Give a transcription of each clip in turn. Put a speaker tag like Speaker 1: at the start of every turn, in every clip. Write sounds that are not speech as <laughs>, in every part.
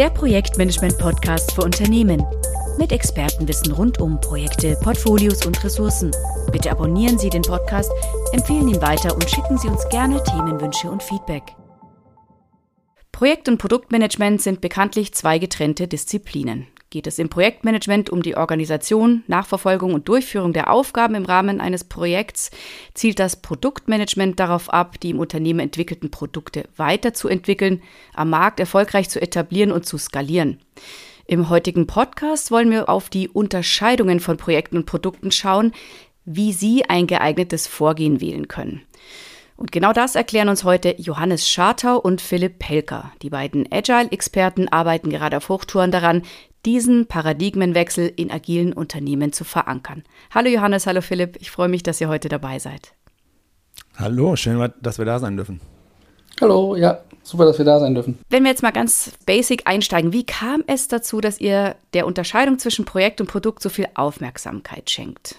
Speaker 1: Der Projektmanagement-Podcast für Unternehmen. Mit Expertenwissen rund um Projekte, Portfolios und Ressourcen. Bitte abonnieren Sie den Podcast, empfehlen ihn weiter und schicken Sie uns gerne Themenwünsche und Feedback. Projekt- und Produktmanagement sind bekanntlich zwei getrennte Disziplinen geht es im Projektmanagement um die Organisation, Nachverfolgung und Durchführung der Aufgaben im Rahmen eines Projekts, zielt das Produktmanagement darauf ab, die im Unternehmen entwickelten Produkte weiterzuentwickeln, am Markt erfolgreich zu etablieren und zu skalieren. Im heutigen Podcast wollen wir auf die Unterscheidungen von Projekten und Produkten schauen, wie Sie ein geeignetes Vorgehen wählen können. Und genau das erklären uns heute Johannes Schartau und Philipp Pelker. Die beiden Agile-Experten arbeiten gerade auf Hochtouren daran, diesen Paradigmenwechsel in agilen Unternehmen zu verankern. Hallo Johannes, hallo Philipp, ich freue mich, dass ihr heute dabei seid.
Speaker 2: Hallo, schön, dass wir da sein dürfen.
Speaker 3: Hallo, ja, super, dass wir da sein dürfen.
Speaker 1: Wenn wir jetzt mal ganz basic einsteigen, wie kam es dazu, dass ihr der Unterscheidung zwischen Projekt und Produkt so viel Aufmerksamkeit schenkt?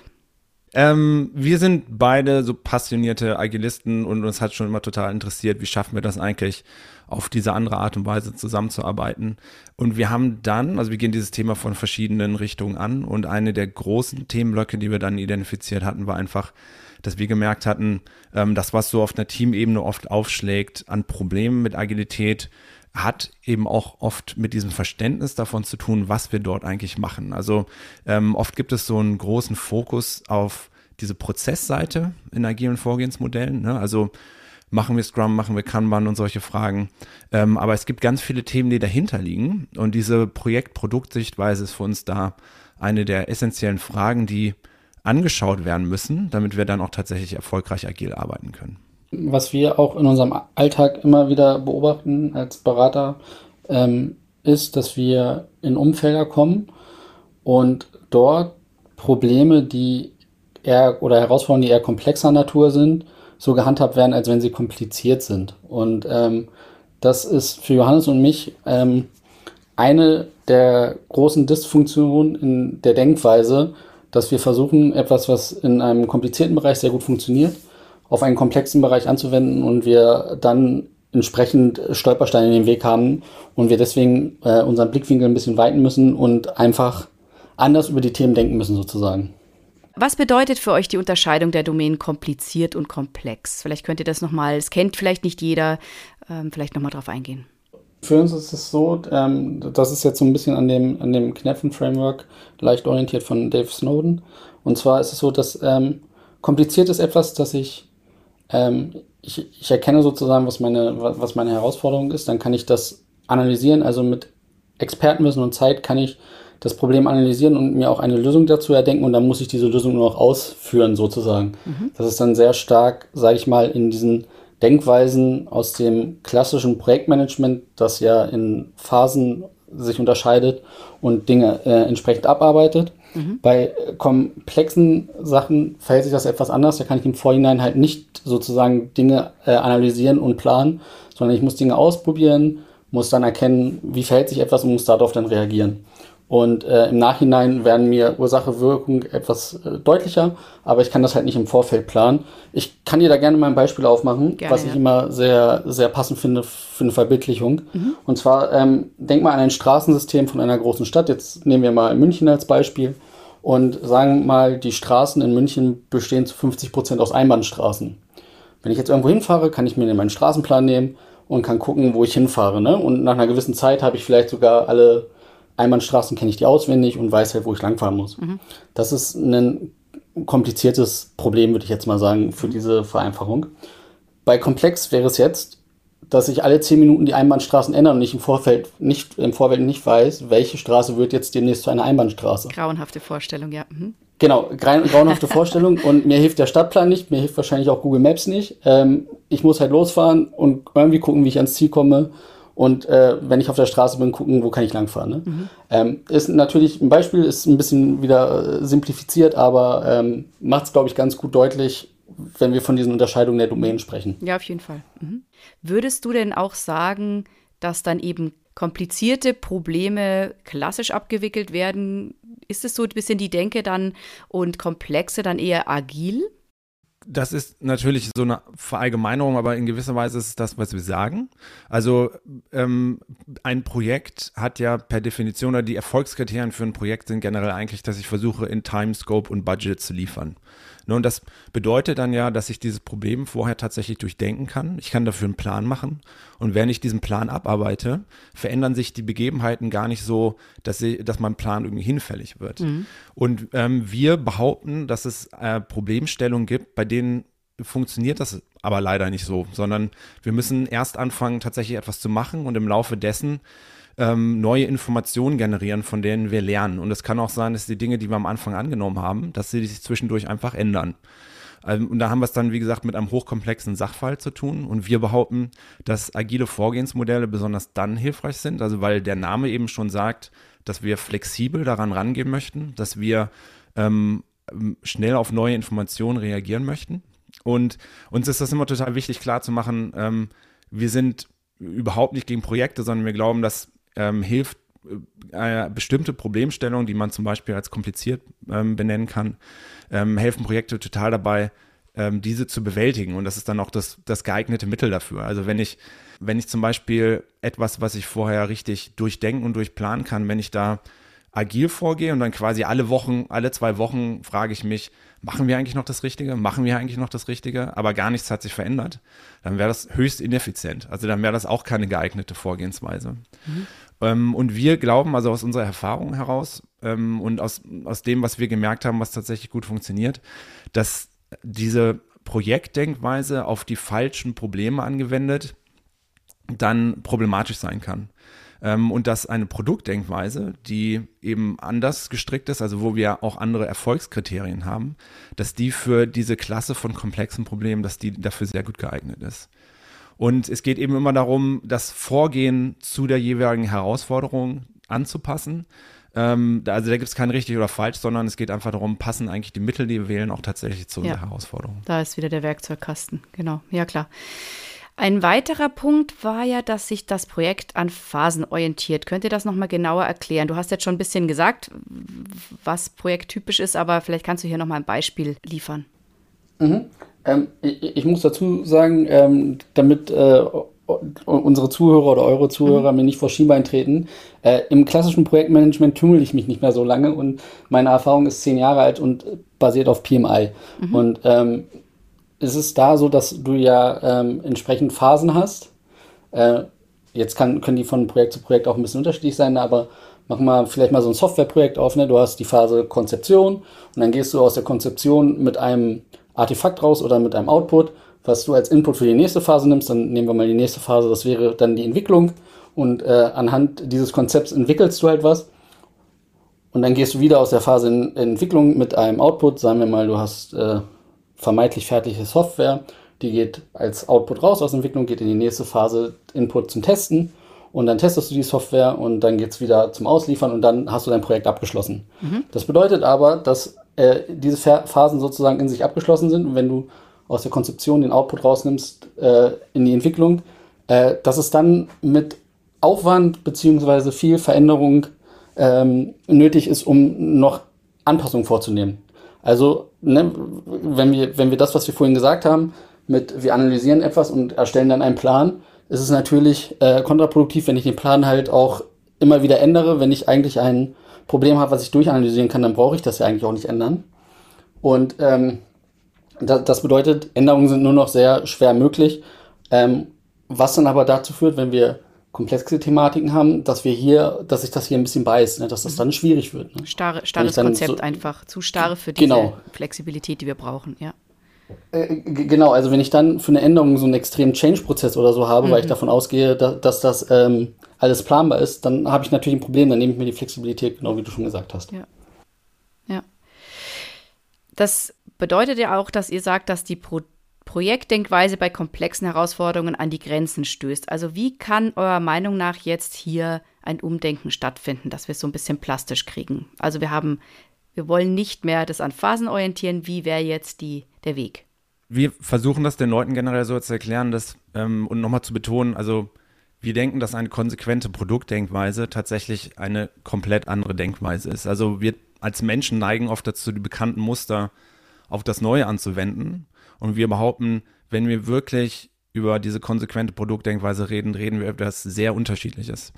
Speaker 2: Ähm, wir sind beide so passionierte Agilisten und uns hat schon immer total interessiert, wie schaffen wir das eigentlich, auf diese andere Art und Weise zusammenzuarbeiten. Und wir haben dann, also wir gehen dieses Thema von verschiedenen Richtungen an und eine der großen Themenblöcke, die wir dann identifiziert hatten, war einfach, dass wir gemerkt hatten, ähm, das, was so auf einer Teamebene oft aufschlägt an Problemen mit Agilität, hat eben auch oft mit diesem Verständnis davon zu tun, was wir dort eigentlich machen. Also ähm, oft gibt es so einen großen Fokus auf diese Prozessseite in agilen Vorgehensmodellen. Ne? Also machen wir Scrum, machen wir Kanban und solche Fragen. Ähm, aber es gibt ganz viele Themen, die dahinter liegen. Und diese Projekt-Produktsichtweise ist für uns da eine der essentiellen Fragen, die angeschaut werden müssen, damit wir dann auch tatsächlich erfolgreich agil arbeiten können.
Speaker 3: Was wir auch in unserem Alltag immer wieder beobachten als Berater, ähm, ist, dass wir in Umfelder kommen und dort Probleme, die eher oder Herausforderungen, die eher komplexer Natur sind, so gehandhabt werden, als wenn sie kompliziert sind. Und ähm, das ist für Johannes und mich ähm, eine der großen Dysfunktionen in der Denkweise, dass wir versuchen, etwas, was in einem komplizierten Bereich sehr gut funktioniert, auf einen komplexen Bereich anzuwenden und wir dann entsprechend Stolpersteine in den Weg haben und wir deswegen äh, unseren Blickwinkel ein bisschen weiten müssen und einfach anders über die Themen denken müssen sozusagen.
Speaker 1: Was bedeutet für euch die Unterscheidung der Domänen kompliziert und komplex? Vielleicht könnt ihr das nochmal, es kennt vielleicht nicht jeder, ähm, vielleicht nochmal drauf eingehen.
Speaker 3: Für uns ist es so, ähm, das ist jetzt so ein bisschen an dem, an dem Kneffen-Framework leicht orientiert von Dave Snowden. Und zwar ist es so, dass ähm, kompliziert ist etwas, dass ich ähm, ich, ich erkenne sozusagen, was meine, was meine Herausforderung ist, dann kann ich das analysieren. Also mit Expertenwissen und Zeit kann ich das Problem analysieren und mir auch eine Lösung dazu erdenken und dann muss ich diese Lösung nur noch ausführen sozusagen. Mhm. Das ist dann sehr stark, sage ich mal, in diesen Denkweisen aus dem klassischen Projektmanagement, das ja in Phasen sich unterscheidet und Dinge äh, entsprechend abarbeitet. Mhm. Bei komplexen Sachen verhält sich das etwas anders. Da kann ich im Vorhinein halt nicht sozusagen Dinge äh, analysieren und planen, sondern ich muss Dinge ausprobieren, muss dann erkennen, wie verhält sich etwas und muss darauf dann reagieren. Und äh, im Nachhinein werden mir Ursache, Wirkung etwas äh, deutlicher, aber ich kann das halt nicht im Vorfeld planen. Ich kann dir da gerne mal ein Beispiel aufmachen, gerne, was ich immer sehr, sehr passend finde für eine Verbildlichung. Mhm. Und zwar, ähm, denk mal an ein Straßensystem von einer großen Stadt. Jetzt nehmen wir mal München als Beispiel und sagen mal, die Straßen in München bestehen zu 50 Prozent aus Einbahnstraßen. Wenn ich jetzt irgendwo hinfahre, kann ich mir meinen Straßenplan nehmen und kann gucken, wo ich hinfahre. Ne? Und nach einer gewissen Zeit habe ich vielleicht sogar alle Einbahnstraßen kenne ich die auswendig und weiß halt, wo ich langfahren muss. Mhm. Das ist ein kompliziertes Problem, würde ich jetzt mal sagen, für mhm. diese Vereinfachung. Bei komplex wäre es jetzt, dass ich alle zehn Minuten die Einbahnstraßen ändern und ich im Vorfeld nicht, im Vorfeld nicht weiß, welche Straße wird jetzt demnächst zu einer Einbahnstraße.
Speaker 1: Grauenhafte Vorstellung, ja. Mhm.
Speaker 3: Genau, grauenhafte Vorstellung <laughs> und mir hilft der Stadtplan nicht, mir hilft wahrscheinlich auch Google Maps nicht. Ähm, ich muss halt losfahren und irgendwie gucken, wie ich ans Ziel komme und äh, wenn ich auf der Straße bin, gucken, wo kann ich langfahren. Ne? Mhm. Ähm, ist natürlich ein Beispiel, ist ein bisschen wieder äh, simplifiziert, aber ähm, macht es, glaube ich, ganz gut deutlich, wenn wir von diesen Unterscheidungen der Domänen sprechen.
Speaker 1: Ja, auf jeden Fall. Mhm. Würdest du denn auch sagen, dass dann eben komplizierte Probleme klassisch abgewickelt werden? Ist es so ein bisschen die Denke dann und komplexe dann eher agil?
Speaker 2: Das ist natürlich so eine Verallgemeinerung, aber in gewisser Weise ist es das, was wir sagen. Also ähm, ein Projekt hat ja per Definition oder die Erfolgskriterien für ein Projekt sind generell eigentlich, dass ich versuche, in Time, Scope und Budget zu liefern. Ne, und das bedeutet dann ja, dass ich dieses Problem vorher tatsächlich durchdenken kann. Ich kann dafür einen Plan machen. Und wenn ich diesen Plan abarbeite, verändern sich die Begebenheiten gar nicht so, dass, sie, dass mein Plan irgendwie hinfällig wird. Mhm. Und ähm, wir behaupten, dass es äh, Problemstellungen gibt, bei denen funktioniert das aber leider nicht so, sondern wir müssen erst anfangen, tatsächlich etwas zu machen und im Laufe dessen ähm, neue Informationen generieren, von denen wir lernen. Und es kann auch sein, dass die Dinge, die wir am Anfang angenommen haben, dass sie sich zwischendurch einfach ändern. Ähm, und da haben wir es dann, wie gesagt, mit einem hochkomplexen Sachfall zu tun. Und wir behaupten, dass agile Vorgehensmodelle besonders dann hilfreich sind, also weil der Name eben schon sagt, dass wir flexibel daran rangehen möchten, dass wir ähm, schnell auf neue Informationen reagieren möchten. Und uns ist das immer total wichtig, klar zu machen, ähm, wir sind überhaupt nicht gegen Projekte, sondern wir glauben, dass ähm, hilft, äh, bestimmte Problemstellungen, die man zum Beispiel als kompliziert ähm, benennen kann, ähm, helfen Projekte total dabei, ähm, diese zu bewältigen. Und das ist dann auch das, das geeignete Mittel dafür. Also wenn ich, wenn ich zum Beispiel etwas, was ich vorher richtig durchdenken und durchplanen kann, wenn ich da agil vorgehe und dann quasi alle Wochen, alle zwei Wochen frage ich mich, machen wir eigentlich noch das Richtige? Machen wir eigentlich noch das Richtige? Aber gar nichts hat sich verändert. Dann wäre das höchst ineffizient. Also dann wäre das auch keine geeignete Vorgehensweise. Mhm. Ähm, und wir glauben, also aus unserer Erfahrung heraus ähm, und aus, aus dem, was wir gemerkt haben, was tatsächlich gut funktioniert, dass diese Projektdenkweise auf die falschen Probleme angewendet dann problematisch sein kann. Ähm, und dass eine Produktdenkweise, die eben anders gestrickt ist, also wo wir auch andere Erfolgskriterien haben, dass die für diese Klasse von komplexen Problemen, dass die dafür sehr gut geeignet ist. Und es geht eben immer darum, das Vorgehen zu der jeweiligen Herausforderung anzupassen. Ähm, also da gibt es kein richtig oder falsch, sondern es geht einfach darum, passen eigentlich die Mittel, die wir wählen, auch tatsächlich zu ja. unserer Herausforderung.
Speaker 1: Da ist wieder der Werkzeugkasten, genau, ja klar. Ein weiterer Punkt war ja, dass sich das Projekt an Phasen orientiert. Könnt ihr das nochmal genauer erklären? Du hast jetzt schon ein bisschen gesagt, was projekttypisch ist, aber vielleicht kannst du hier nochmal ein Beispiel liefern.
Speaker 3: Mhm. Ähm, ich, ich, muss dazu sagen, ähm, damit äh, unsere Zuhörer oder eure Zuhörer mhm. mir nicht vor Schienbein treten, äh, im klassischen Projektmanagement tümmel ich mich nicht mehr so lange und meine Erfahrung ist zehn Jahre alt und basiert auf PMI. Mhm. Und ähm, es ist da so, dass du ja ähm, entsprechend Phasen hast. Äh, jetzt kann, können die von Projekt zu Projekt auch ein bisschen unterschiedlich sein, aber mach mal vielleicht mal so ein Softwareprojekt auf. Ne? Du hast die Phase Konzeption und dann gehst du aus der Konzeption mit einem Artefakt raus oder mit einem Output, was du als Input für die nächste Phase nimmst. Dann nehmen wir mal die nächste Phase, das wäre dann die Entwicklung. Und äh, anhand dieses Konzepts entwickelst du halt was. Und dann gehst du wieder aus der Phase in Entwicklung mit einem Output. Sagen wir mal, du hast äh, vermeintlich fertige Software. Die geht als Output raus aus Entwicklung, geht in die nächste Phase Input zum Testen. Und dann testest du die Software und dann geht es wieder zum Ausliefern und dann hast du dein Projekt abgeschlossen. Mhm. Das bedeutet aber, dass äh, diese Phasen sozusagen in sich abgeschlossen sind. Und wenn du aus der Konzeption den Output rausnimmst äh, in die Entwicklung, äh, dass es dann mit Aufwand beziehungsweise viel Veränderung ähm, nötig ist, um noch Anpassungen vorzunehmen. Also, ne, wenn, wir, wenn wir das, was wir vorhin gesagt haben, mit wir analysieren etwas und erstellen dann einen Plan, ist es natürlich äh, kontraproduktiv, wenn ich den Plan halt auch immer wieder ändere, wenn ich eigentlich ein Problem habe, was ich durchanalysieren kann, dann brauche ich das ja eigentlich auch nicht ändern. Und ähm, das, das bedeutet, Änderungen sind nur noch sehr schwer möglich, ähm, was dann aber dazu führt, wenn wir komplexe Thematiken haben, dass wir hier, dass sich das hier ein bisschen beißt, ne, dass das dann schwierig wird.
Speaker 1: Ne? Starre, starres Konzept so, einfach, zu starre für diese genau. Flexibilität, die wir brauchen, ja.
Speaker 3: Äh, genau, also wenn ich dann für eine Änderung so einen extremen Change-Prozess oder so habe, mhm. weil ich mhm. davon ausgehe, dass, dass das ähm, alles planbar ist, dann habe ich natürlich ein Problem, dann nehme ich mir die Flexibilität, genau wie du schon gesagt hast.
Speaker 1: Ja. Ja. Das bedeutet ja auch, dass ihr sagt, dass die Pro Projektdenkweise bei komplexen Herausforderungen an die Grenzen stößt. Also wie kann eurer Meinung nach jetzt hier ein Umdenken stattfinden, dass wir es so ein bisschen plastisch kriegen? Also wir haben, wir wollen nicht mehr das an Phasen orientieren. Wie wäre jetzt die, der Weg?
Speaker 2: Wir versuchen das den Leuten generell so zu erklären, dass, ähm, und nochmal zu betonen, also wir denken, dass eine konsequente Produktdenkweise tatsächlich eine komplett andere Denkweise ist. Also wir als Menschen neigen oft dazu, die bekannten Muster auf das Neue anzuwenden Und wir behaupten, wenn wir wirklich über diese konsequente Produktdenkweise reden, reden wir über etwas sehr Unterschiedliches.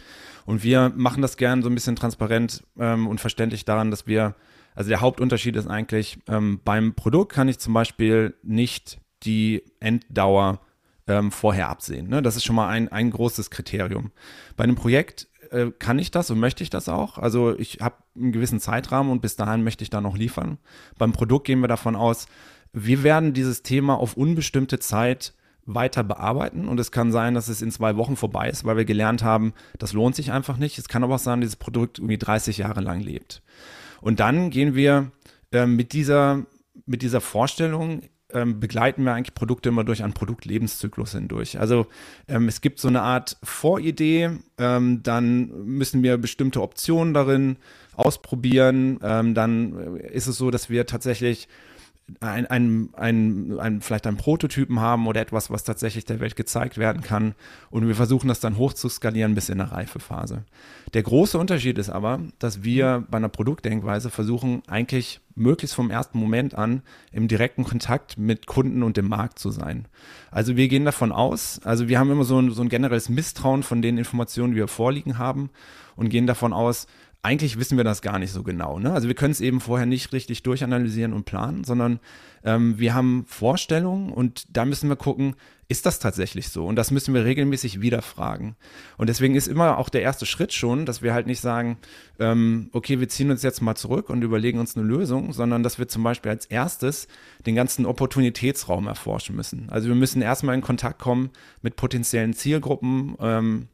Speaker 2: Und wir machen das gern so ein bisschen transparent ähm, und verständlich daran, dass wir, also der Hauptunterschied ist eigentlich, ähm, beim Produkt kann ich zum Beispiel nicht die Enddauer ähm, vorher absehen. Ne? Das ist schon mal ein, ein großes Kriterium. Bei einem Projekt äh, kann ich das und möchte ich das auch. Also ich habe einen gewissen Zeitrahmen und bis dahin möchte ich da noch liefern. Beim Produkt gehen wir davon aus, wir werden dieses Thema auf unbestimmte Zeit weiter bearbeiten und es kann sein, dass es in zwei Wochen vorbei ist, weil wir gelernt haben, das lohnt sich einfach nicht. Es kann aber auch sein, dieses Produkt irgendwie 30 Jahre lang lebt. Und dann gehen wir äh, mit dieser mit dieser Vorstellung ähm, begleiten wir eigentlich Produkte immer durch einen Produktlebenszyklus hindurch. Also ähm, es gibt so eine Art Voridee, ähm, dann müssen wir bestimmte Optionen darin ausprobieren. Ähm, dann ist es so, dass wir tatsächlich ein, ein, ein, ein, vielleicht einen Prototypen haben oder etwas, was tatsächlich der Welt gezeigt werden kann. Und wir versuchen das dann hoch zu skalieren bis in eine Reifephase. Der große Unterschied ist aber, dass wir bei einer Produktdenkweise versuchen, eigentlich möglichst vom ersten Moment an im direkten Kontakt mit Kunden und dem Markt zu sein. Also wir gehen davon aus, also wir haben immer so ein, so ein generelles Misstrauen von den Informationen, die wir vorliegen haben und gehen davon aus, eigentlich wissen wir das gar nicht so genau. Ne? Also wir können es eben vorher nicht richtig durchanalysieren und planen, sondern ähm, wir haben Vorstellungen und da müssen wir gucken, ist das tatsächlich so? Und das müssen wir regelmäßig wieder fragen. Und deswegen ist immer auch der erste Schritt schon, dass wir halt nicht sagen, ähm, okay, wir ziehen uns jetzt mal zurück und überlegen uns eine Lösung, sondern dass wir zum Beispiel als erstes den ganzen Opportunitätsraum erforschen müssen. Also wir müssen erstmal in Kontakt kommen mit potenziellen Zielgruppen, ähm,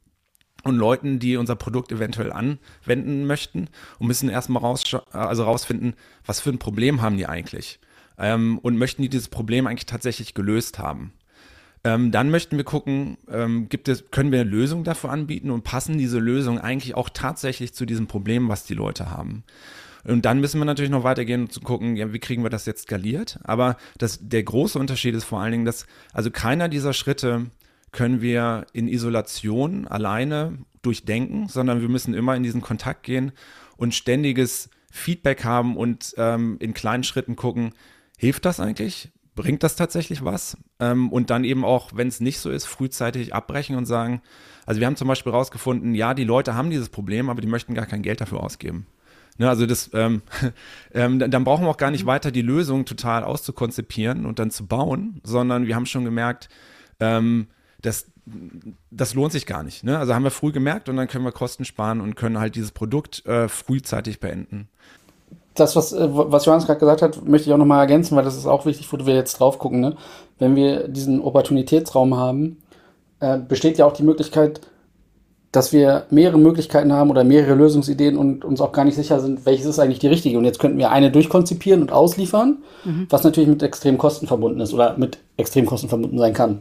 Speaker 2: und Leuten, die unser Produkt eventuell anwenden möchten und müssen erstmal also rausfinden, was für ein Problem haben die eigentlich ähm, und möchten die dieses Problem eigentlich tatsächlich gelöst haben. Ähm, dann möchten wir gucken, ähm, gibt es, können wir eine Lösung dafür anbieten und passen diese Lösungen eigentlich auch tatsächlich zu diesem Problem, was die Leute haben. Und dann müssen wir natürlich noch weitergehen und zu gucken, ja, wie kriegen wir das jetzt skaliert. Aber das, der große Unterschied ist vor allen Dingen, dass also keiner dieser Schritte können wir in Isolation alleine durchdenken, sondern wir müssen immer in diesen Kontakt gehen und ständiges Feedback haben und ähm, in kleinen Schritten gucken, hilft das eigentlich? Bringt das tatsächlich was? Ähm, und dann eben auch, wenn es nicht so ist, frühzeitig abbrechen und sagen, also wir haben zum Beispiel rausgefunden, ja, die Leute haben dieses Problem, aber die möchten gar kein Geld dafür ausgeben. Ne, also das, ähm, <laughs> ähm, dann brauchen wir auch gar nicht weiter die Lösung total auszukonzipieren und dann zu bauen, sondern wir haben schon gemerkt, ähm, das, das lohnt sich gar nicht. Ne? Also haben wir früh gemerkt und dann können wir Kosten sparen und können halt dieses Produkt äh, frühzeitig beenden.
Speaker 3: Das, was, äh, was Johannes gerade gesagt hat, möchte ich auch nochmal ergänzen, weil das ist auch wichtig, wo wir jetzt drauf gucken. Ne? Wenn wir diesen Opportunitätsraum haben, äh, besteht ja auch die Möglichkeit, dass wir mehrere Möglichkeiten haben oder mehrere Lösungsideen und uns auch gar nicht sicher sind, welches ist eigentlich die richtige. Und jetzt könnten wir eine durchkonzipieren und ausliefern, mhm. was natürlich mit extremen Kosten verbunden ist oder mit extremen Kosten verbunden sein kann.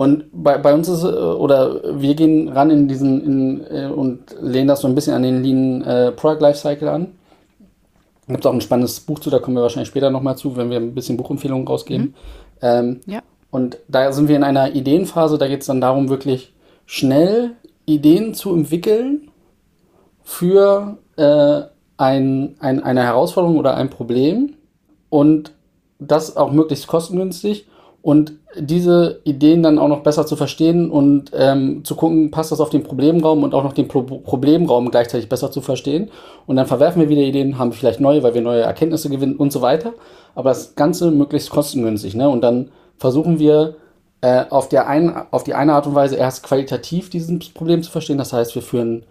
Speaker 3: Und bei, bei uns ist, äh, oder wir gehen ran in diesen, in, äh, und lehnen das so ein bisschen an den Lean äh, Product Lifecycle an. Da gibt es auch ein spannendes Buch zu, da kommen wir wahrscheinlich später nochmal zu, wenn wir ein bisschen Buchempfehlungen rausgeben. Mhm. Ähm, ja. Und da sind wir in einer Ideenphase, da geht es dann darum, wirklich schnell Ideen zu entwickeln für äh, ein, ein, eine Herausforderung oder ein Problem und das auch möglichst kostengünstig und diese Ideen dann auch noch besser zu verstehen und ähm, zu gucken, passt das auf den Problemraum und auch noch den Pro Problemraum gleichzeitig besser zu verstehen. Und dann verwerfen wir wieder Ideen, haben vielleicht neue, weil wir neue Erkenntnisse gewinnen und so weiter. Aber das Ganze möglichst kostengünstig. Ne? Und dann versuchen wir äh, auf, der ein, auf die eine Art und Weise erst qualitativ dieses Problem zu verstehen. Das heißt, wir führen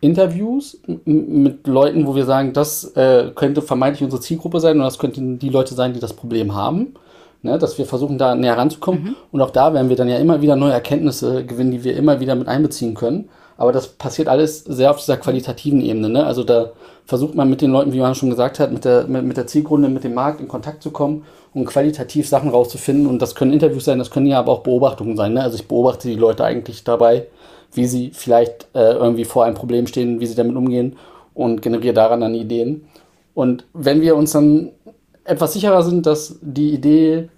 Speaker 3: Interviews mit Leuten, wo wir sagen, das äh, könnte vermeintlich unsere Zielgruppe sein und das könnten die Leute sein, die das Problem haben ne, dass wir versuchen, da näher ranzukommen. Mhm. Und auch da werden wir dann ja immer wieder neue Erkenntnisse gewinnen, die wir immer wieder mit einbeziehen können. Aber das passiert alles sehr auf dieser qualitativen Ebene. Ne? Also da versucht man mit den Leuten, wie man schon gesagt hat, mit der, mit, mit der Zielgrunde, mit dem Markt in Kontakt zu kommen und qualitativ Sachen rauszufinden. Und das können Interviews sein, das können ja aber auch Beobachtungen sein. Ne? Also ich beobachte die Leute eigentlich dabei, wie sie vielleicht äh, irgendwie vor einem Problem stehen, wie sie damit umgehen und generiere daran dann Ideen. Und wenn wir uns dann etwas sicherer sind, dass die Idee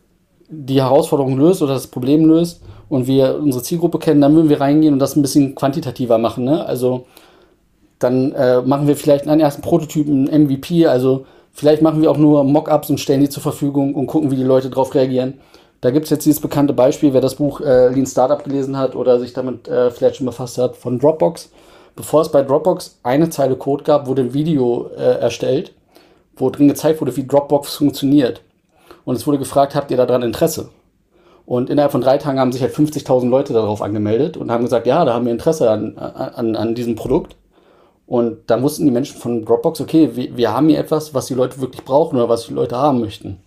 Speaker 3: die Herausforderung löst oder das Problem löst und wir unsere Zielgruppe kennen, dann würden wir reingehen und das ein bisschen quantitativer machen. Ne? Also dann äh, machen wir vielleicht einen ersten Prototypen, MVP, also Vielleicht machen wir auch nur Mockups und stellen die zur Verfügung und gucken, wie die Leute darauf reagieren. Da gibt es jetzt dieses bekannte Beispiel, wer das Buch äh, Lean Startup gelesen hat oder sich damit äh, vielleicht schon befasst hat, von Dropbox. Bevor es bei Dropbox eine Zeile Code gab, wurde ein Video äh, erstellt, wo drin gezeigt wurde, wie Dropbox funktioniert. Und es wurde gefragt, habt ihr daran Interesse? Und innerhalb von drei Tagen haben sich halt 50.000 Leute darauf angemeldet und haben gesagt, ja, da haben wir Interesse an, an, an diesem Produkt. Und dann wussten die Menschen von Dropbox, okay, wir, wir haben hier etwas, was die Leute wirklich brauchen oder was die Leute haben möchten.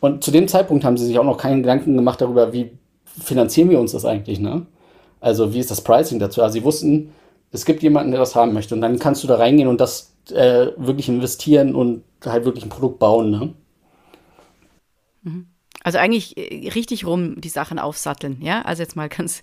Speaker 3: Und zu dem Zeitpunkt haben sie sich auch noch keinen Gedanken gemacht darüber, wie finanzieren wir uns das eigentlich, ne? Also wie ist das Pricing dazu? Also sie wussten, es gibt jemanden, der das haben möchte. Und dann kannst du da reingehen und das äh, wirklich investieren und halt wirklich ein Produkt bauen, ne?
Speaker 1: Mhm. Also eigentlich äh, richtig rum die Sachen aufsatteln, ja? Also jetzt mal <laughs> ganz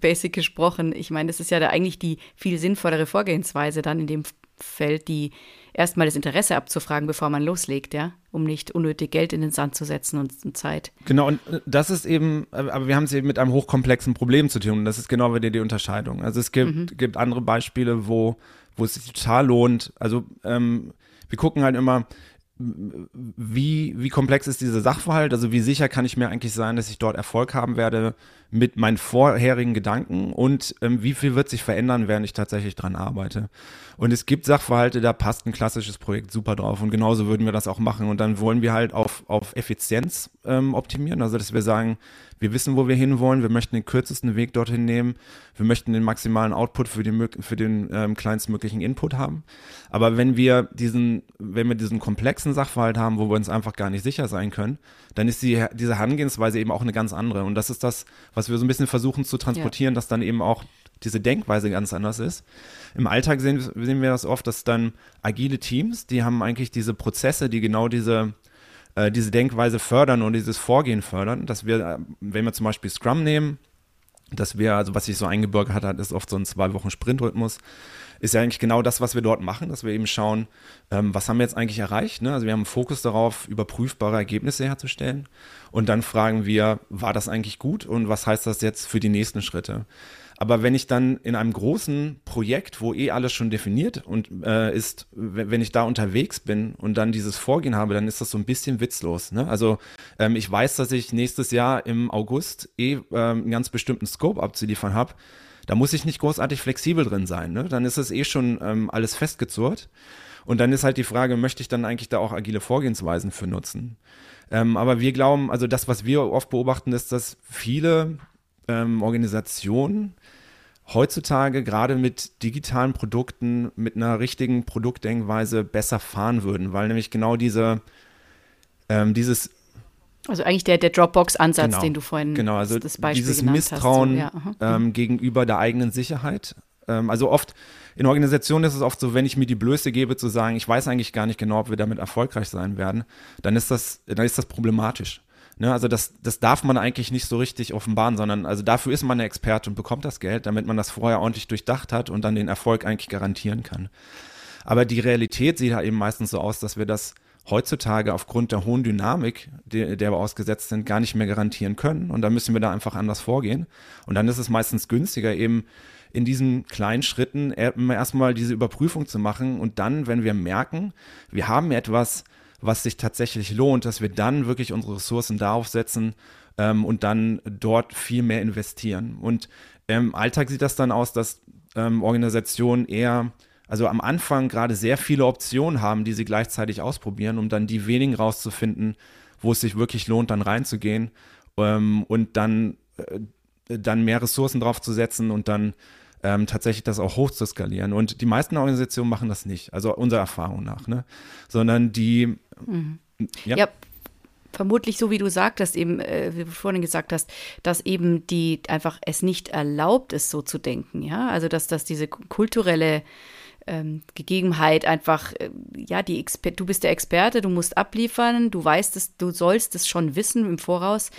Speaker 1: basic gesprochen. Ich meine, das ist ja da eigentlich die viel sinnvollere Vorgehensweise dann in dem Feld, die erstmal das Interesse abzufragen, bevor man loslegt, ja, um nicht unnötig Geld in den Sand zu setzen und, Zeit.
Speaker 2: Genau, und äh, das ist eben, äh, aber wir haben es eben mit einem hochkomplexen Problem zu tun und das ist genau wieder die Unterscheidung. Also es gibt, mhm. gibt andere Beispiele, wo, wo es sich total lohnt. Also ähm, wir gucken halt immer, wie, wie komplex ist dieser Sachverhalt? Also wie sicher kann ich mir eigentlich sein, dass ich dort Erfolg haben werde mit meinen vorherigen Gedanken und ähm, wie viel wird sich verändern, während ich tatsächlich dran arbeite? Und es gibt Sachverhalte, da passt ein klassisches Projekt super drauf und genauso würden wir das auch machen. Und dann wollen wir halt auf, auf Effizienz ähm, optimieren, also dass wir sagen, wir wissen, wo wir hinwollen, wir möchten den kürzesten Weg dorthin nehmen, wir möchten den maximalen Output für den, für den ähm, kleinstmöglichen Input haben. Aber wenn wir diesen, wenn wir diesen komplexen Sachverhalt haben, wo wir uns einfach gar nicht sicher sein können, dann ist die, diese Herangehensweise eben auch eine ganz andere. Und das ist das, was wir so ein bisschen versuchen zu transportieren, ja. dass dann eben auch diese Denkweise ganz anders ist. Im Alltag sehen, sehen wir das oft, dass dann agile Teams, die haben eigentlich diese Prozesse, die genau diese äh, diese Denkweise fördern und dieses Vorgehen fördern, dass wir, äh, wenn wir zum Beispiel Scrum nehmen, dass wir, also was sich so eingebürgert hat, ist oft so ein zwei Wochen Sprintrhythmus, ist ja eigentlich genau das, was wir dort machen, dass wir eben schauen, ähm, was haben wir jetzt eigentlich erreicht. Ne? Also wir haben einen Fokus darauf, überprüfbare Ergebnisse herzustellen. Und dann fragen wir, war das eigentlich gut und was heißt das jetzt für die nächsten Schritte? Aber wenn ich dann in einem großen Projekt, wo eh alles schon definiert und äh, ist, wenn ich da unterwegs bin und dann dieses Vorgehen habe, dann ist das so ein bisschen witzlos. Ne? Also ähm, ich weiß, dass ich nächstes Jahr im August eh ähm, einen ganz bestimmten Scope abzuliefern habe. Da muss ich nicht großartig flexibel drin sein. Ne? Dann ist es eh schon ähm, alles festgezurrt. Und dann ist halt die Frage, möchte ich dann eigentlich da auch agile Vorgehensweisen für nutzen? Ähm, aber wir glauben, also das, was wir oft beobachten, ist, dass viele ähm, Organisationen heutzutage gerade mit digitalen Produkten, mit einer richtigen Produktdenkweise besser fahren würden, weil nämlich genau diese, ähm, dieses
Speaker 1: also eigentlich der, der Dropbox-Ansatz,
Speaker 2: genau,
Speaker 1: den du vorhin
Speaker 2: genau, also das Beispiel dieses Misstrauen hast, so, ja, ähm, mhm. gegenüber der eigenen Sicherheit. Ähm, also oft in Organisationen ist es oft so, wenn ich mir die Blöße gebe zu sagen, ich weiß eigentlich gar nicht genau, ob wir damit erfolgreich sein werden, dann ist das, dann ist das problematisch. Ne, also das, das darf man eigentlich nicht so richtig offenbaren, sondern also dafür ist man eine Experte und bekommt das Geld, damit man das vorher ordentlich durchdacht hat und dann den Erfolg eigentlich garantieren kann. Aber die Realität sieht halt eben meistens so aus, dass wir das heutzutage aufgrund der hohen Dynamik, der, der wir ausgesetzt sind, gar nicht mehr garantieren können. Und da müssen wir da einfach anders vorgehen. Und dann ist es meistens günstiger, eben in diesen kleinen Schritten erstmal diese Überprüfung zu machen und dann, wenn wir merken, wir haben etwas, was sich tatsächlich lohnt, dass wir dann wirklich unsere Ressourcen darauf setzen ähm, und dann dort viel mehr investieren. Und im Alltag sieht das dann aus, dass ähm, Organisationen eher, also am Anfang gerade sehr viele Optionen haben, die sie gleichzeitig ausprobieren, um dann die wenigen rauszufinden, wo es sich wirklich lohnt, dann reinzugehen ähm, und dann, äh, dann mehr Ressourcen drauf zu setzen und dann ähm, tatsächlich das auch hoch zu skalieren. Und die meisten Organisationen machen das nicht, also unserer Erfahrung nach, ne? sondern die.
Speaker 1: Mhm. ja. ja vermutlich so wie du sagtest, eben, äh, wie du vorhin gesagt hast, dass eben die einfach es nicht erlaubt ist, so zu denken, ja. Also dass, dass diese kulturelle ähm, Gegebenheit einfach, äh, ja, die Exper du bist der Experte, du musst abliefern, du weißt es, du sollst es schon wissen im Voraus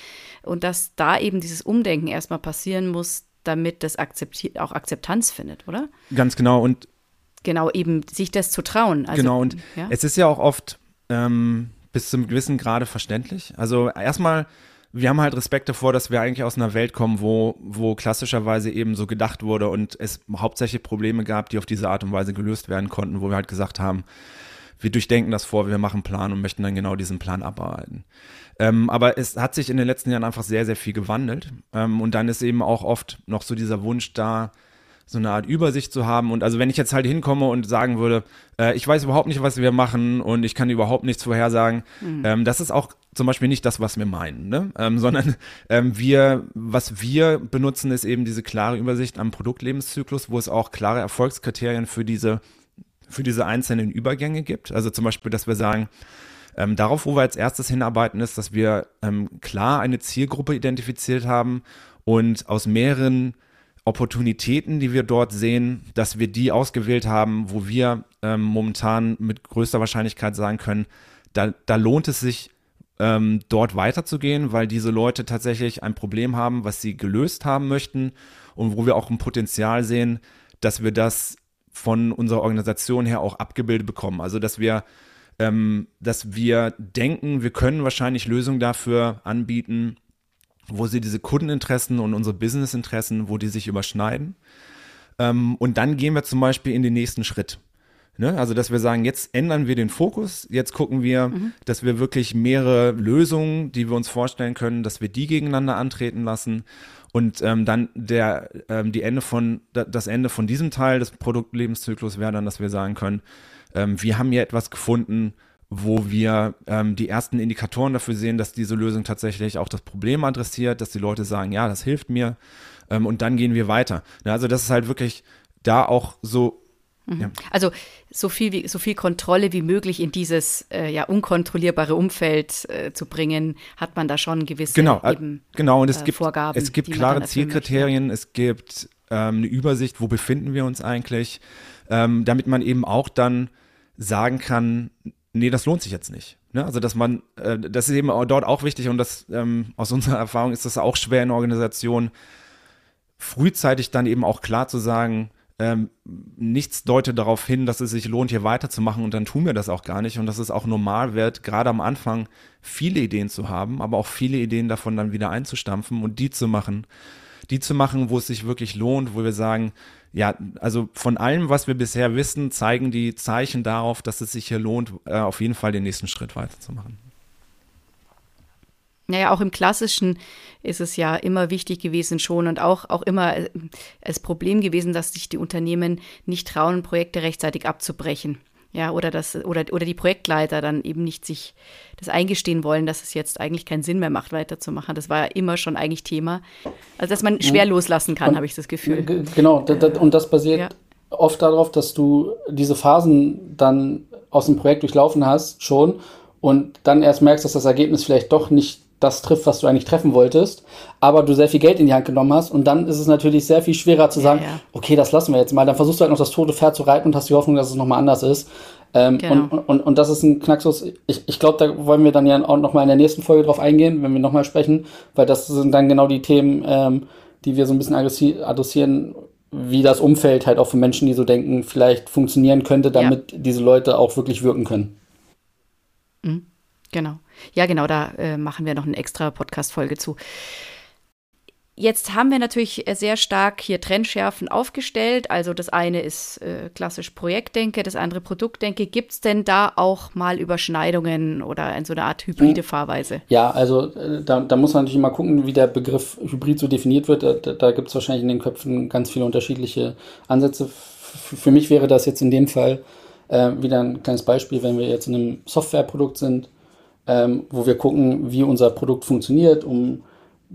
Speaker 1: und dass da eben dieses Umdenken erstmal passieren muss, damit das akzeptiert, auch Akzeptanz findet, oder?
Speaker 2: Ganz genau. Und
Speaker 1: genau, eben sich das zu trauen.
Speaker 2: Also, genau, und ja? es ist ja auch oft ähm, bis zum gewissen Grade verständlich. Also erstmal, wir haben halt Respekt davor, dass wir eigentlich aus einer Welt kommen, wo, wo klassischerweise eben so gedacht wurde und es hauptsächlich Probleme gab, die auf diese Art und Weise gelöst werden konnten, wo wir halt gesagt haben, wir durchdenken das vor, wir machen einen Plan und möchten dann genau diesen Plan abarbeiten. Ähm, aber es hat sich in den letzten Jahren einfach sehr, sehr viel gewandelt. Ähm, und dann ist eben auch oft noch so dieser Wunsch da, so eine Art Übersicht zu haben. Und also wenn ich jetzt halt hinkomme und sagen würde, äh, ich weiß überhaupt nicht, was wir machen und ich kann überhaupt nichts vorhersagen, mhm. ähm, das ist auch zum Beispiel nicht das, was wir meinen, ne? ähm, sondern ähm, wir, was wir benutzen, ist eben diese klare Übersicht am Produktlebenszyklus, wo es auch klare Erfolgskriterien für diese, für diese einzelnen Übergänge gibt. Also zum Beispiel, dass wir sagen, ähm, darauf, wo wir als erstes hinarbeiten, ist, dass wir ähm, klar eine Zielgruppe identifiziert haben und aus mehreren Opportunitäten, die wir dort sehen, dass wir die ausgewählt haben, wo wir ähm, momentan mit größter Wahrscheinlichkeit sagen können, da, da lohnt es sich, ähm, dort weiterzugehen, weil diese Leute tatsächlich ein Problem haben, was sie gelöst haben möchten und wo wir auch ein Potenzial sehen, dass wir das von unserer Organisation her auch abgebildet bekommen. Also dass wir, ähm, dass wir denken, wir können wahrscheinlich Lösungen dafür anbieten, wo sie diese Kundeninteressen und unsere Businessinteressen, wo die sich überschneiden. Ähm, und dann gehen wir zum Beispiel in den nächsten Schritt. Ne? Also, dass wir sagen, jetzt ändern wir den Fokus, jetzt gucken wir, mhm. dass wir wirklich mehrere Lösungen, die wir uns vorstellen können, dass wir die gegeneinander antreten lassen. Und ähm, dann der, ähm, die Ende von, das Ende von diesem Teil des Produktlebenszyklus wäre dann, dass wir sagen können, ähm, wir haben hier etwas gefunden, wo wir ähm, die ersten Indikatoren dafür sehen, dass diese Lösung tatsächlich auch das Problem adressiert, dass die Leute sagen, ja, das hilft mir ähm, und dann gehen wir weiter. Ja, also das ist halt wirklich da auch so.
Speaker 1: Mhm. Ja. Also so viel, wie, so viel Kontrolle wie möglich in dieses äh, ja unkontrollierbare Umfeld äh, zu bringen, hat man da schon gewisse
Speaker 2: genau,
Speaker 1: äh, eben,
Speaker 2: genau und es äh, gibt Vorgaben, es gibt klare Zielkriterien, möchte. es gibt ähm, eine Übersicht, wo befinden wir uns eigentlich, ähm, damit man eben auch dann sagen kann, nee, das lohnt sich jetzt nicht. Ne? Also, dass man, äh, das ist eben dort auch wichtig und das ähm, aus unserer Erfahrung ist das auch schwer in Organisationen, frühzeitig dann eben auch klar zu sagen, ähm, nichts deutet darauf hin, dass es sich lohnt, hier weiterzumachen und dann tun wir das auch gar nicht und dass es auch normal wird, gerade am Anfang viele Ideen zu haben, aber auch viele Ideen davon dann wieder einzustampfen und die zu machen, die zu machen, wo es sich wirklich lohnt, wo wir sagen, ja, also von allem, was wir bisher wissen, zeigen die Zeichen darauf, dass es sich hier lohnt, äh, auf jeden Fall den nächsten Schritt weiterzumachen.
Speaker 1: Naja, auch im Klassischen ist es ja immer wichtig gewesen schon und auch, auch immer äh, das Problem gewesen, dass sich die Unternehmen nicht trauen, Projekte rechtzeitig abzubrechen. Ja, oder das, oder, oder die Projektleiter dann eben nicht sich das eingestehen wollen, dass es jetzt eigentlich keinen Sinn mehr macht, weiterzumachen. Das war ja immer schon eigentlich Thema. Also, dass man schwer loslassen kann, habe ich das Gefühl.
Speaker 3: Genau, und das basiert ja. oft darauf, dass du diese Phasen dann aus dem Projekt durchlaufen hast schon und dann erst merkst, dass das Ergebnis vielleicht doch nicht das trifft, was du eigentlich treffen wolltest, aber du sehr viel Geld in die Hand genommen hast und dann ist es natürlich sehr viel schwerer zu sagen, ja, ja. okay, das lassen wir jetzt mal. Dann versuchst du halt noch das tote Pferd zu reiten und hast die Hoffnung, dass es nochmal anders ist. Ähm, genau. und, und, und das ist ein Knacksus. Ich, ich glaube, da wollen wir dann ja auch nochmal in der nächsten Folge drauf eingehen, wenn wir nochmal sprechen, weil das sind dann genau die Themen, ähm, die wir so ein bisschen adressieren, wie das Umfeld halt auch für Menschen, die so denken, vielleicht funktionieren könnte, damit ja. diese Leute auch wirklich wirken können.
Speaker 1: Mhm. Genau. Ja, genau, da äh, machen wir noch eine extra Podcast-Folge zu. Jetzt haben wir natürlich sehr stark hier Trendschärfen aufgestellt. Also das eine ist äh, klassisch Projektdenke, das andere Produktdenke. Gibt es denn da auch mal Überschneidungen oder in so eine Art hybride hm. Fahrweise?
Speaker 3: Ja, also äh, da, da, muss man natürlich mal gucken, wie der Begriff Hybrid so definiert wird. Da, da gibt es wahrscheinlich in den Köpfen ganz viele unterschiedliche Ansätze. F für mich wäre das jetzt in dem Fall äh, wieder ein kleines Beispiel, wenn wir jetzt in einem Softwareprodukt sind ähm, wo wir gucken, wie unser Produkt funktioniert, um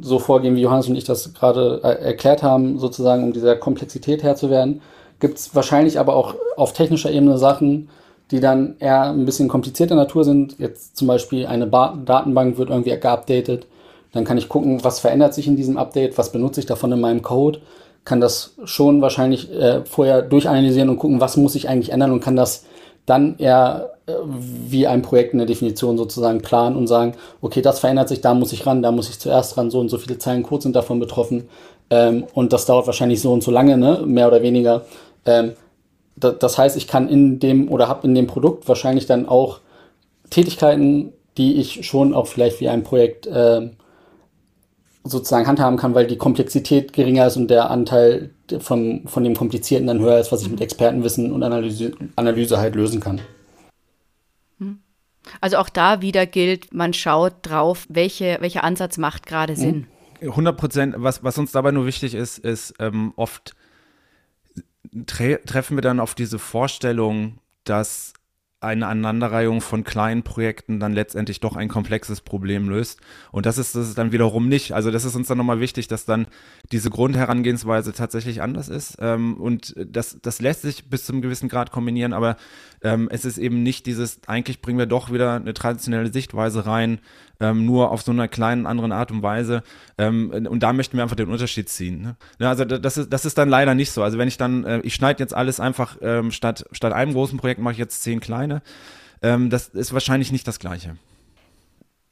Speaker 3: so vorgehen, wie Johannes und ich das gerade äh, erklärt haben, sozusagen, um dieser Komplexität Herr zu werden. Gibt es wahrscheinlich aber auch auf technischer Ebene Sachen, die dann eher ein bisschen komplizierter Natur sind. Jetzt zum Beispiel eine ba Datenbank wird irgendwie geupdatet. Dann kann ich gucken, was verändert sich in diesem Update, was benutze ich davon in meinem Code. Kann das schon wahrscheinlich äh, vorher durchanalysieren und gucken, was muss ich eigentlich ändern und kann das dann eher wie ein Projekt eine Definition sozusagen planen und sagen, okay, das verändert sich, da muss ich ran, da muss ich zuerst ran, so und so viele Zeilen Code sind davon betroffen ähm, und das dauert wahrscheinlich so und so lange, ne, mehr oder weniger. Ähm, da, das heißt, ich kann in dem oder habe in dem Produkt wahrscheinlich dann auch Tätigkeiten, die ich schon auch vielleicht wie ein Projekt äh, sozusagen handhaben kann, weil die Komplexität geringer ist und der Anteil vom, von dem Komplizierten dann höher ist, was ich mit Expertenwissen und Analyse, Analyse halt lösen kann.
Speaker 1: Also auch da wieder gilt, man schaut drauf, welche, welcher Ansatz macht gerade mhm. Sinn.
Speaker 2: 100 Prozent. Was, was uns dabei nur wichtig ist, ist ähm, oft tre treffen wir dann auf diese Vorstellung, dass eine Aneinanderreihung von kleinen Projekten dann letztendlich doch ein komplexes Problem löst. Und das ist das dann wiederum nicht. Also das ist uns dann nochmal wichtig, dass dann diese Grundherangehensweise tatsächlich anders ist. Ähm, und das, das lässt sich bis zum gewissen Grad kombinieren, aber ähm, es ist eben nicht dieses, eigentlich bringen wir doch wieder eine traditionelle Sichtweise rein, ähm, nur auf so einer kleinen anderen Art und Weise. Und da möchten wir einfach den Unterschied ziehen. Ne? Also das ist, das ist dann leider nicht so. Also wenn ich dann, äh, ich schneide jetzt alles einfach, statt, statt einem großen Projekt mache ich jetzt zehn kleine. Ähm, das ist wahrscheinlich nicht das Gleiche.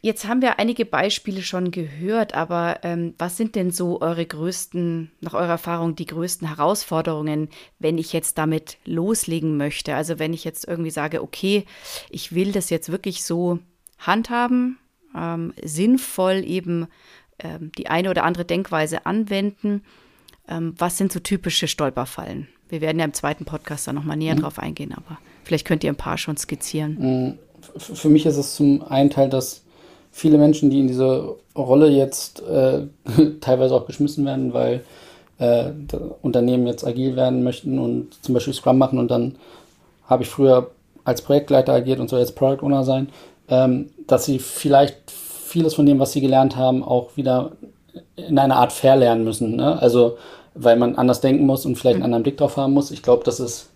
Speaker 1: Jetzt haben wir einige Beispiele schon gehört, aber ähm, was sind denn so eure größten, nach eurer Erfahrung, die größten Herausforderungen, wenn ich jetzt damit loslegen möchte? Also wenn ich jetzt irgendwie sage, okay, ich will das jetzt wirklich so handhaben, ähm, sinnvoll eben ähm, die eine oder andere Denkweise anwenden. Ähm, was sind so typische Stolperfallen? Wir werden ja im zweiten Podcast da nochmal näher mhm. drauf eingehen, aber vielleicht könnt ihr ein paar schon skizzieren.
Speaker 3: Mhm. Für mich ist es zum einen Teil, dass viele Menschen, die in diese Rolle jetzt äh, <laughs> teilweise auch geschmissen werden, weil äh, Unternehmen jetzt agil werden möchten und zum Beispiel Scrum machen und dann habe ich früher als Projektleiter agiert und soll jetzt Product Owner sein ähm, dass sie vielleicht vieles von dem, was sie gelernt haben, auch wieder in einer Art verlernen müssen. Ne? Also, weil man anders denken muss und vielleicht einen anderen Blick drauf haben muss. Ich glaube, das ist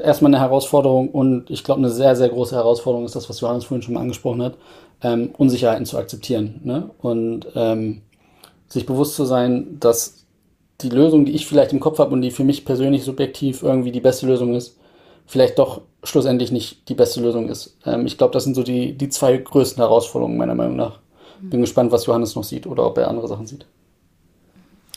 Speaker 3: erstmal eine Herausforderung und ich glaube, eine sehr, sehr große Herausforderung ist das, was Johannes vorhin schon mal angesprochen hat, ähm, Unsicherheiten zu akzeptieren. Ne? Und ähm, sich bewusst zu sein, dass die Lösung, die ich vielleicht im Kopf habe und die für mich persönlich subjektiv irgendwie die beste Lösung ist, vielleicht doch schlussendlich nicht die beste Lösung ist. Ähm, ich glaube, das sind so die, die zwei größten Herausforderungen meiner Meinung nach. Bin gespannt, was Johannes noch sieht oder ob er andere Sachen sieht.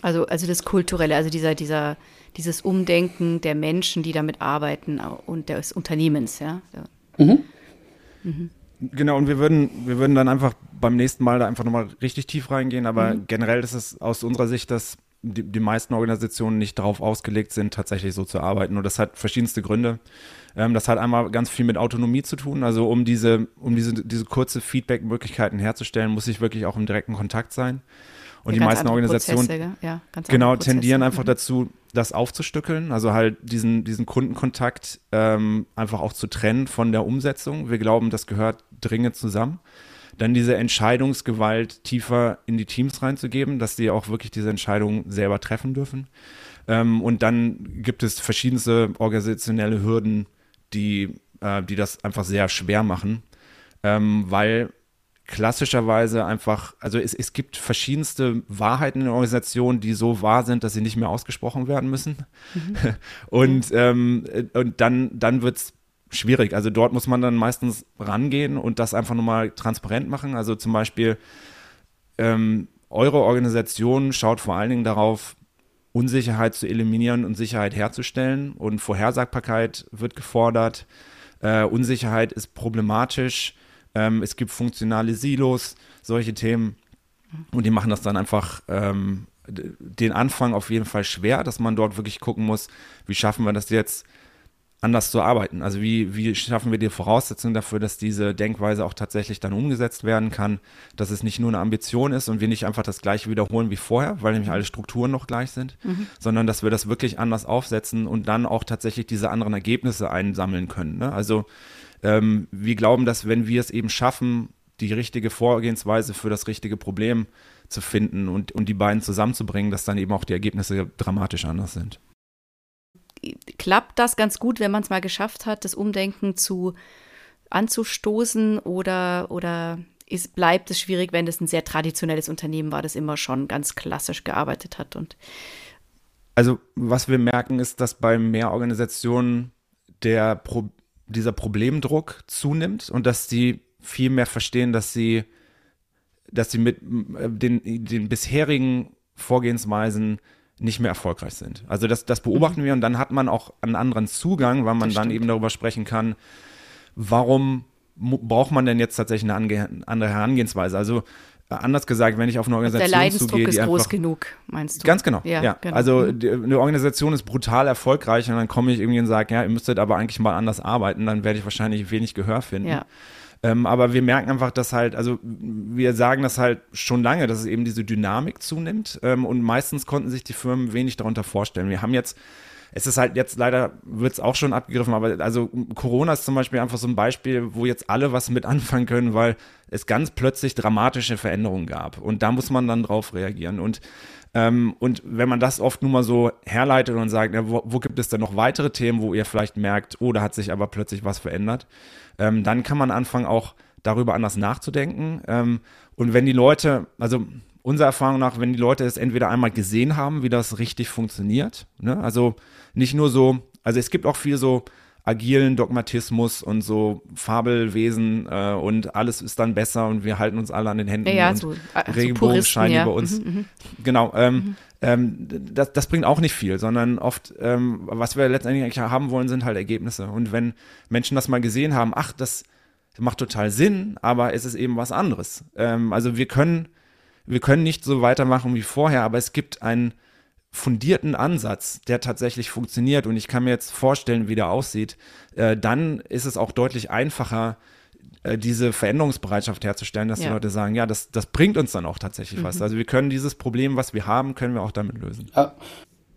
Speaker 1: Also, also das Kulturelle, also dieser, dieser, dieses Umdenken der Menschen, die damit arbeiten und des Unternehmens, ja. Mhm.
Speaker 2: Mhm. Genau, und wir würden, wir würden dann einfach beim nächsten Mal da einfach nochmal richtig tief reingehen, aber mhm. generell ist es aus unserer Sicht, dass die, die meisten Organisationen nicht darauf ausgelegt sind, tatsächlich so zu arbeiten. Und das hat verschiedenste Gründe. Ähm, das hat einmal ganz viel mit Autonomie zu tun. Also um diese, um diese, diese kurze Feedback-Möglichkeiten herzustellen, muss ich wirklich auch im direkten Kontakt sein. Und ja, die meisten Organisationen ja, genau tendieren einfach mhm. dazu, das aufzustückeln, also halt diesen, diesen Kundenkontakt ähm, einfach auch zu trennen von der Umsetzung. Wir glauben, das gehört dringend zusammen dann diese Entscheidungsgewalt tiefer in die Teams reinzugeben, dass die auch wirklich diese Entscheidungen selber treffen dürfen. Ähm, und dann gibt es verschiedenste organisationelle Hürden, die, äh, die das einfach sehr schwer machen, ähm, weil klassischerweise einfach, also es, es gibt verschiedenste Wahrheiten in der Organisation, die so wahr sind, dass sie nicht mehr ausgesprochen werden müssen. Mhm. <laughs> und, ähm, und dann, dann wird es schwierig. Also dort muss man dann meistens rangehen und das einfach nochmal transparent machen. Also zum Beispiel, ähm, eure Organisation schaut vor allen Dingen darauf, Unsicherheit zu eliminieren und Sicherheit herzustellen. Und Vorhersagbarkeit wird gefordert. Äh, Unsicherheit ist problematisch. Ähm, es gibt funktionale Silos, solche Themen. Und die machen das dann einfach ähm, den Anfang auf jeden Fall schwer, dass man dort wirklich gucken muss, wie schaffen wir das jetzt anders zu arbeiten. Also wie, wie schaffen wir die Voraussetzungen dafür, dass diese Denkweise auch tatsächlich dann umgesetzt werden kann, dass es nicht nur eine Ambition ist und wir nicht einfach das gleiche wiederholen wie vorher, weil nämlich alle Strukturen noch gleich sind, mhm. sondern dass wir das wirklich anders aufsetzen und dann auch tatsächlich diese anderen Ergebnisse einsammeln können. Ne? Also ähm, wir glauben, dass wenn wir es eben schaffen, die richtige Vorgehensweise für das richtige Problem zu finden und, und die beiden zusammenzubringen, dass dann eben auch die Ergebnisse dramatisch anders sind.
Speaker 1: Klappt das ganz gut, wenn man es mal geschafft hat, das Umdenken zu anzustoßen oder, oder ist, bleibt es schwierig, wenn es ein sehr traditionelles Unternehmen war, das immer schon ganz klassisch gearbeitet hat und
Speaker 2: also was wir merken ist, dass bei mehr Organisationen der Pro dieser Problemdruck zunimmt und dass sie viel mehr verstehen, dass sie, dass sie mit äh, den, den bisherigen Vorgehensweisen nicht mehr erfolgreich sind. Also das, das beobachten mhm. wir und dann hat man auch einen anderen Zugang, weil man das dann stimmt. eben darüber sprechen kann, warum braucht man denn jetzt tatsächlich eine andere Herangehensweise? Also anders gesagt, wenn ich auf eine Organisation
Speaker 1: der Leidensdruck
Speaker 2: zugehe,
Speaker 1: ist
Speaker 2: die
Speaker 1: groß genug, meinst du?
Speaker 2: Ganz genau. Ja, ja. Genau. Also mhm. die, eine Organisation ist brutal erfolgreich und dann komme ich irgendwie und sage, ja, ihr müsstet aber eigentlich mal anders arbeiten, dann werde ich wahrscheinlich wenig Gehör finden. Ja. Ähm, aber wir merken einfach, dass halt, also wir sagen das halt schon lange, dass es eben diese Dynamik zunimmt. Ähm, und meistens konnten sich die Firmen wenig darunter vorstellen. Wir haben jetzt es ist halt jetzt leider, wird es auch schon abgegriffen, aber also Corona ist zum Beispiel einfach so ein Beispiel, wo jetzt alle was mit <laughs> anfangen können, weil es ganz plötzlich dramatische Veränderungen gab. Und da muss man dann drauf reagieren. Und ähm, und wenn man das oft nur mal so herleitet und sagt, ja, wo, wo, gibt es denn noch weitere Themen, wo ihr vielleicht merkt, oh, da hat sich aber plötzlich was verändert, ähm, dann kann man anfangen, auch darüber anders nachzudenken. Ähm, und wenn die Leute, also unserer Erfahrung nach, wenn die Leute es entweder einmal gesehen haben, wie das richtig funktioniert, ne? also nicht nur so, also es gibt auch viel so agilen Dogmatismus und so Fabelwesen äh, und alles ist dann besser und wir halten uns alle an den Händen
Speaker 1: ja, ja,
Speaker 2: und
Speaker 1: so, äh,
Speaker 2: Regenbogenschein
Speaker 1: ja.
Speaker 2: über uns.
Speaker 1: Mhm, mhm.
Speaker 2: Genau, ähm, mhm. ähm, das, das bringt auch nicht viel, sondern oft, ähm, was wir letztendlich eigentlich haben wollen, sind halt Ergebnisse. Und wenn Menschen das mal gesehen haben, ach, das macht total Sinn, aber es ist eben was anderes. Ähm, also wir können, wir können nicht so weitermachen wie vorher, aber es gibt einen fundierten Ansatz, der tatsächlich funktioniert und ich kann mir jetzt vorstellen, wie der aussieht, äh, dann ist es auch deutlich einfacher, äh, diese Veränderungsbereitschaft herzustellen, dass ja. die Leute sagen, ja, das, das bringt uns dann auch tatsächlich mhm. was. Also wir können dieses Problem, was wir haben, können wir auch damit lösen. Ja.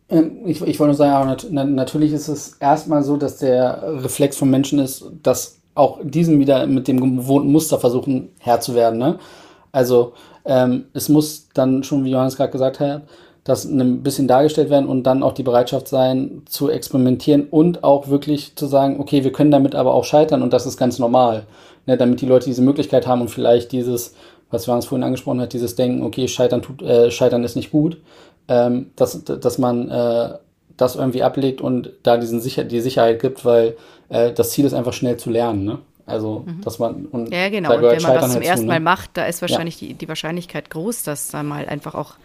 Speaker 3: Ähm, ich, ich wollte nur sagen, natürlich ist es erstmal so, dass der Reflex vom Menschen ist, dass auch diesen wieder mit dem gewohnten Muster versuchen Herr zu werden. Ne? Also ähm, es muss dann schon, wie Johannes gerade gesagt hat, das ein bisschen dargestellt werden und dann auch die Bereitschaft sein, zu experimentieren und auch wirklich zu sagen, okay, wir können damit aber auch scheitern und das ist ganz normal. Ne, damit die Leute diese Möglichkeit haben und vielleicht dieses, was Johannes vorhin angesprochen hat, dieses Denken, okay, scheitern, tut, äh, scheitern ist nicht gut, ähm, dass, dass man äh, das irgendwie ablegt und da diesen Sicher die Sicherheit gibt, weil äh, das Ziel ist einfach schnell zu lernen. Ne? Also, mhm. dass man.
Speaker 1: Und ja, genau. Und wenn man das zum ersten Mal ne? macht, da ist wahrscheinlich ja. die, die Wahrscheinlichkeit groß, dass da mal einfach auch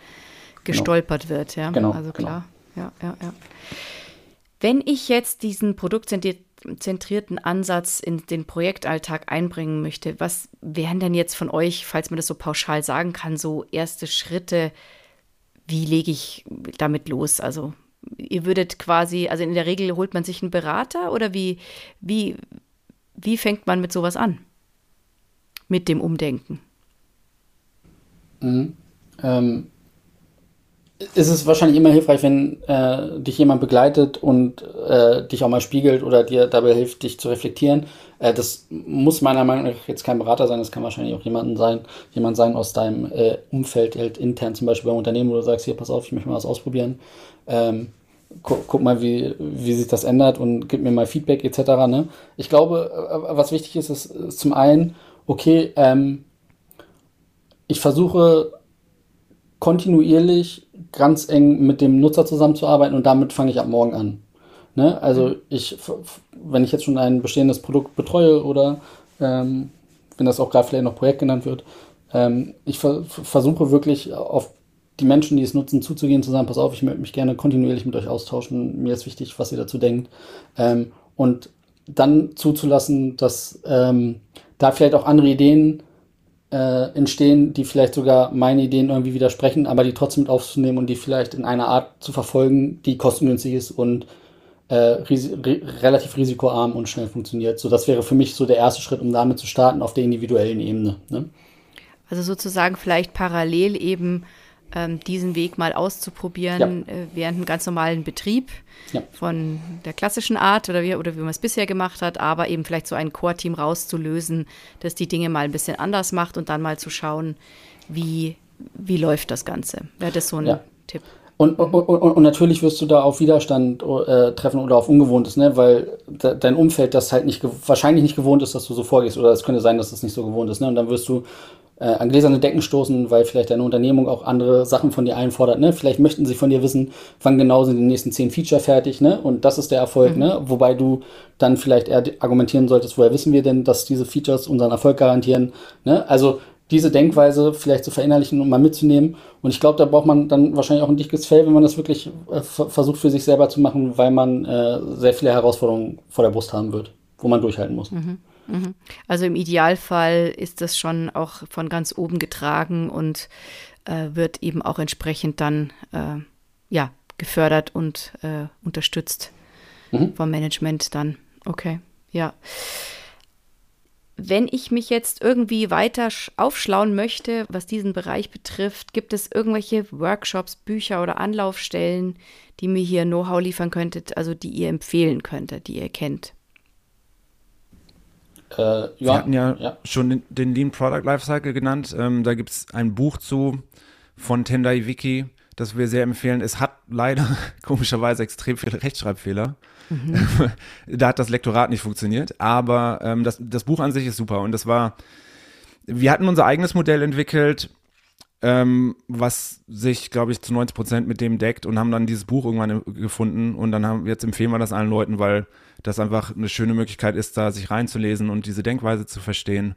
Speaker 1: gestolpert genau. wird, ja.
Speaker 3: Genau,
Speaker 1: also
Speaker 3: genau.
Speaker 1: klar. Genau. Ja, ja, ja. Wenn ich jetzt diesen produktzentrierten Ansatz in den Projektalltag einbringen möchte, was wären denn jetzt von euch, falls man das so pauschal sagen kann, so erste Schritte? Wie lege ich damit los? Also ihr würdet quasi, also in der Regel holt man sich einen Berater oder wie, wie, wie fängt man mit sowas an? Mit dem Umdenken?
Speaker 3: Mhm. Ähm, ist es wahrscheinlich immer hilfreich, wenn äh, dich jemand begleitet und äh, dich auch mal spiegelt oder dir dabei hilft, dich zu reflektieren. Äh, das muss meiner Meinung nach jetzt kein Berater sein, das kann wahrscheinlich auch jemanden sein, jemand sein aus deinem äh, Umfeld, halt intern zum Beispiel beim Unternehmen, wo du sagst, hier, pass auf, ich möchte mal was ausprobieren. Ähm, gu guck mal, wie, wie sich das ändert und gib mir mal Feedback etc. Ne? Ich glaube, äh, was wichtig ist, ist, ist zum einen, okay, ähm, ich versuche kontinuierlich ganz eng mit dem Nutzer zusammenzuarbeiten und damit fange ich ab morgen an. Ne? Also ich, wenn ich jetzt schon ein bestehendes Produkt betreue oder ähm, wenn das auch gerade vielleicht noch Projekt genannt wird, ähm, ich ver versuche wirklich auf die Menschen, die es nutzen, zuzugehen, zu sagen, pass auf, ich möchte mich gerne kontinuierlich mit euch austauschen, mir ist wichtig, was ihr dazu denkt. Ähm, und dann zuzulassen, dass ähm, da vielleicht auch andere Ideen äh, entstehen, die vielleicht sogar meine Ideen irgendwie widersprechen, aber die trotzdem mit aufzunehmen und die vielleicht in einer Art zu verfolgen, die kostengünstig ist und äh, ris re relativ risikoarm und schnell funktioniert. So, das wäre für mich so der erste Schritt, um damit zu starten auf der individuellen Ebene. Ne?
Speaker 1: Also sozusagen vielleicht parallel eben ähm, diesen Weg mal auszuprobieren ja. äh, während einem ganz normalen Betrieb ja. von der klassischen Art oder wie, oder wie man es bisher gemacht hat, aber eben vielleicht so ein Core-Team rauszulösen, das die Dinge mal ein bisschen anders macht und dann mal zu schauen, wie, wie läuft das Ganze. Wäre das so ein ja. Tipp?
Speaker 3: Und, und, und, und, natürlich wirst du da auf Widerstand äh, treffen oder auf Ungewohntes, ne? weil de dein Umfeld das halt nicht wahrscheinlich nicht gewohnt ist, dass du so vorgehst. Oder es könnte sein, dass das nicht so gewohnt ist. Ne? Und dann wirst du äh, an gläserne Decken stoßen, weil vielleicht deine Unternehmung auch andere Sachen von dir einfordert. Ne? Vielleicht möchten sie von dir wissen, wann genau sind die nächsten zehn Feature fertig, ne? Und das ist der Erfolg, mhm. ne? Wobei du dann vielleicht eher argumentieren solltest, woher wissen wir denn, dass diese Features unseren Erfolg garantieren. Ne? Also diese Denkweise vielleicht zu verinnerlichen und mal mitzunehmen. Und ich glaube, da braucht man dann wahrscheinlich auch ein dickes Fell, wenn man das wirklich äh, versucht für sich selber zu machen, weil man äh, sehr viele Herausforderungen vor der Brust haben wird, wo man durchhalten muss.
Speaker 1: Mhm. Mhm. Also im Idealfall ist das schon auch von ganz oben getragen und äh, wird eben auch entsprechend dann äh, ja, gefördert und äh, unterstützt mhm. vom Management dann. Okay, ja. wenn ich mich jetzt irgendwie weiter aufschlauen möchte, was diesen Bereich betrifft, gibt es irgendwelche Workshops, Bücher oder Anlaufstellen, die mir hier Know-how liefern könntet, also die ihr empfehlen könntet, die ihr kennt?
Speaker 2: Äh, ja, Wir hatten ja, ja, schon den Lean Product Lifecycle genannt. Ähm, da gibt es ein Buch zu von Tendai Wiki, das wir sehr empfehlen. Es hat leider <laughs> komischerweise extrem viele Rechtschreibfehler. Mhm. <laughs> da hat das Lektorat nicht funktioniert, aber ähm, das, das Buch an sich ist super und das war, wir hatten unser eigenes Modell entwickelt, ähm, was sich, glaube ich, zu 90 Prozent mit dem deckt und haben dann dieses Buch irgendwann gefunden und dann haben, jetzt empfehlen wir das allen Leuten, weil das einfach eine schöne Möglichkeit ist, da sich reinzulesen und diese Denkweise zu verstehen